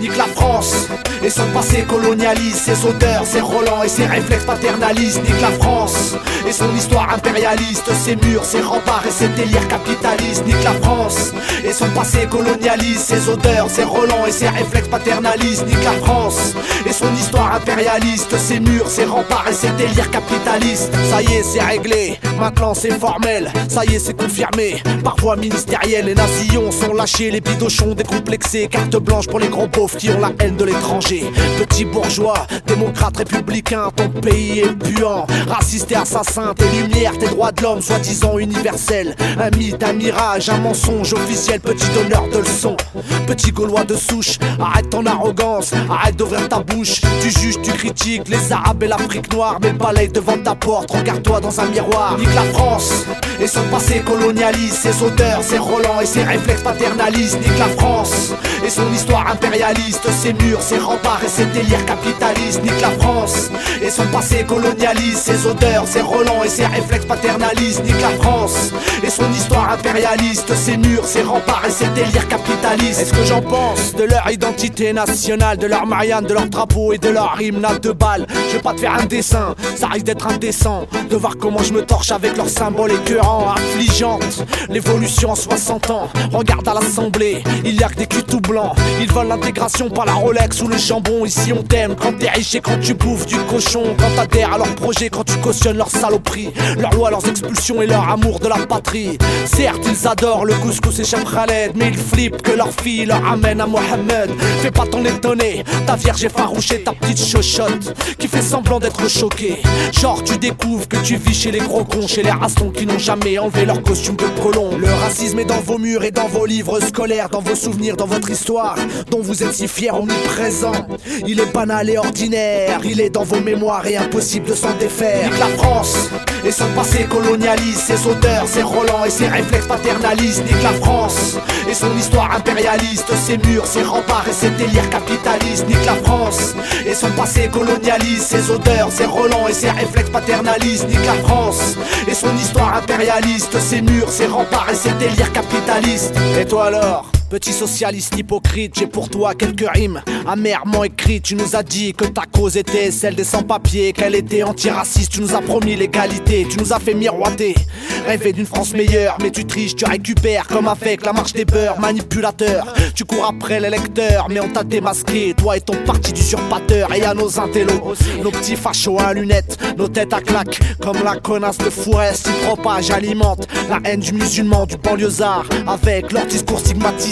Nique la France et son passé colonialiste, ses odeurs, ses relents et ses réflexes paternalistes. Nique la France et son histoire impérialiste, ses murs, ses remparts et ses délires capitalistes. Nique la France et son passé colonialiste, ses odeurs, ses relents et ses réflexes paternalistes. Nique la France et son histoire impérialiste, ses murs, ses remparts et ses délires capitalistes. Ça y est, c'est réglé, maintenant c'est formel. Ça y est, c'est confirmé. Par voie ministérielle, les nazillons sont lâchés, les bidochons décomplexés. Carte blanche pour les gros beaufs qui ont la haine de l'étranger. Petits bourgeois, démocrates républicains, ton pays est puant. Raciste et assassin, tes lumières, tes droits de l'homme, soi-disant universels. Un mythe, un mirage, un mensonge officiel, petit donneur de leçons. Petit gaulois de souche, arrête ton arrogance, arrête d'ouvrir ta bouche. Tu juges, tu critiques les arabes et l'Afrique noire, mais balaye devant ta porte, regarde-toi dans un miroir. Nique la France et son passé colonialiste, ses odeurs, ses relents et ses réflexes paternalistes. Nique la France et son histoire impérialiste, ses murs, ses remparts et ses délires capitalistes. Nique la France et son passé colonialiste, ses odeurs, ses relents et ses réflexes paternalistes. Nique la France et son histoire impérialiste, ses murs, ses remparts et ses délires capitalistes. Est-ce que j'en pense de leur identité nationale, de leur Marianne, de leur drapeau et de leur hymne à deux balles? Je vais pas te faire un dessin, ça risque d'être indécent de voir comment je me torche avec leurs symboles écœurants, affligeantes. L'évolution en 60 ans, regarde à l'assemblée, il y a que des culs tout blancs. Ils veulent l'intégration par la Rolex ou le jambon. Ici on t'aime quand t'es riche et quand tu bouffes du cochon. Quand t'adhères à leurs projets, quand tu cautionnes leurs saloperies, leurs lois, leurs expulsions et leur amour de la patrie. Certes, ils adorent le couscous et Chef Khaled, mais ils flippent que leur fille leur amène à Mohamed. Fais pas ton étonné, ta vierge effarouchée, ta petite chochotte qui fait semblant d'être choquée. Genre, tu découvres que tu vis chez les gros cons, chez les rastons qui n'ont jamais enlevé leur costume de colon. Le racisme est dans vos murs et dans vos livres scolaires, dans vos souvenirs, dans votre histoire, dont vous êtes si fiers omniprésents. Il est banal et ordinaire, il est dans vos mémoires et impossible de s'en défaire. Nique la France et son passé colonialiste, ses odeurs, ses relents et ses réflexes paternalistes. Nique la France et son histoire impérialiste, ses murs, ses remparts et ses délires capitalistes. Nique la France et son passé colonialiste, ses odeurs, ses relents et ses réflexes paternalistes. Nique la France et son histoire impérialiste, ses murs, ses remparts et ses délires capitalistes. Et toi alors? Petit socialiste hypocrite, j'ai pour toi quelques rimes amèrement écrites. Tu nous as dit que ta cause était celle des sans-papiers, qu'elle était antiraciste. Tu nous as promis l'égalité, tu nous as fait miroiter. Rêver d'une France meilleure, mais tu triches, tu récupères comme avec la marche des beurs. Manipulateur, tu cours après les lecteurs, mais on t'a démasqué. Toi et ton parti d'usurpateur, et à nos intellos, nos petits fachos à lunettes, nos têtes à claques, comme la connasse de Fourest. Ils propagent, alimentent la haine du musulman, du banlieusard, avec leur discours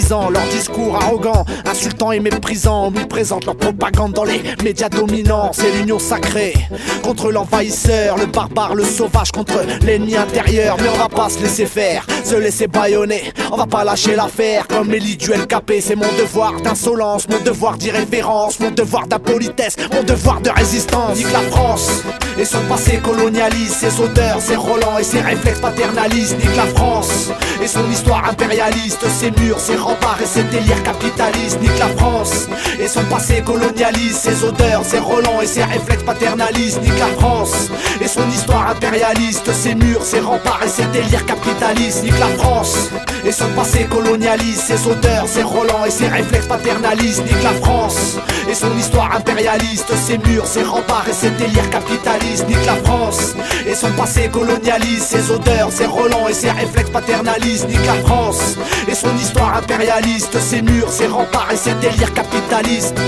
leur discours arrogant, insultant et méprisant, omniprésente leur propagande dans les médias dominants. C'est l'union sacrée contre l'envahisseur, le barbare, le sauvage contre l'ennemi intérieur. Mais on va pas se laisser faire, se laisser baïonner. On va pas lâcher l'affaire comme Mélie du LKP. C'est mon devoir d'insolence, mon devoir d'irrévérence, mon devoir d'impolitesse, mon devoir de résistance. Nique la France et son passé colonialiste, ses odeurs, ses relents et ses réflexes paternalistes. Nique la France et son histoire impérialiste, ses murs, ses remparts et ses délires capitalistes. Nique la France et son passé colonialiste, ses odeurs, ses relents et ses réflexes paternalistes. Nique la France et son histoire impérialiste, ses murs, ses remparts et ses délires capitalistes. Nique la France et son passé colonialiste, ses odeurs, ses relents et ses réflexes paternalistes. Nique la France et son histoire impérialiste, ses murs, ses remparts et ses délires capitalistes. Nique la France et son passé colonialiste, ses odeurs, ses relents et ses réflexes paternalistes. Nique la France et son histoire impérialiste, ses murs, ses remparts et ses délires capitalistes.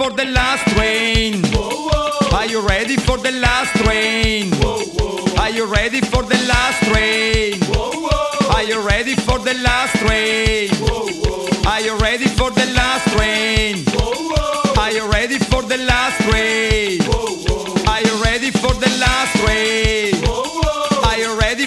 For the last train? Are you ready for the last train? Are you ready for the last train? Are you ready for the last train? Are you ready for the last train? Are you ready for the last train? Are you ready for the last train? Are you ready